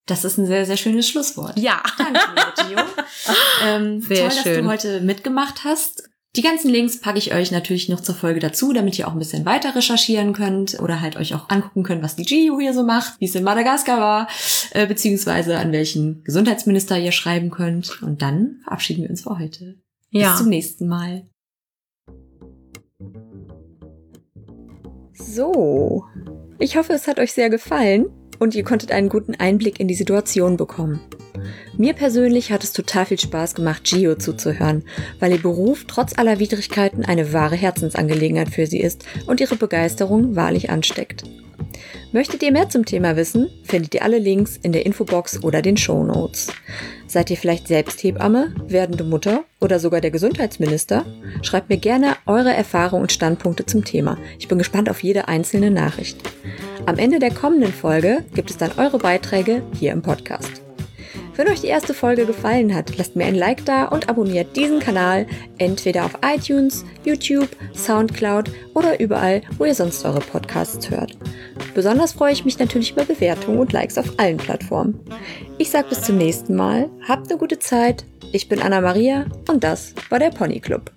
Das ist ein sehr, sehr schönes Schlusswort. Ja. Danke, Gio. ähm, sehr toll, schön. dass du heute mitgemacht hast. Die ganzen Links packe ich euch natürlich noch zur Folge dazu, damit ihr auch ein bisschen weiter recherchieren könnt oder halt euch auch angucken könnt, was die GIU hier so macht, wie es in Madagaskar war, äh, beziehungsweise an welchen Gesundheitsminister ihr schreiben könnt. Und dann verabschieden wir uns für heute. Ja. Bis zum nächsten Mal. So, ich hoffe, es hat euch sehr gefallen und ihr konntet einen guten Einblick in die Situation bekommen. Mir persönlich hat es total viel Spaß gemacht, Gio zuzuhören, weil ihr Beruf trotz aller Widrigkeiten eine wahre Herzensangelegenheit für sie ist und ihre Begeisterung wahrlich ansteckt. Möchtet ihr mehr zum Thema wissen, findet ihr alle Links in der Infobox oder den Show Notes. Seid ihr vielleicht selbst Hebamme, werdende Mutter oder sogar der Gesundheitsminister? Schreibt mir gerne eure Erfahrungen und Standpunkte zum Thema. Ich bin gespannt auf jede einzelne Nachricht. Am Ende der kommenden Folge gibt es dann eure Beiträge hier im Podcast. Wenn euch die erste Folge gefallen hat, lasst mir ein Like da und abonniert diesen Kanal entweder auf iTunes, YouTube, Soundcloud oder überall, wo ihr sonst eure Podcasts hört. Besonders freue ich mich natürlich über Bewertungen und Likes auf allen Plattformen. Ich sage bis zum nächsten Mal, habt eine gute Zeit. Ich bin Anna Maria und das war der Pony Club.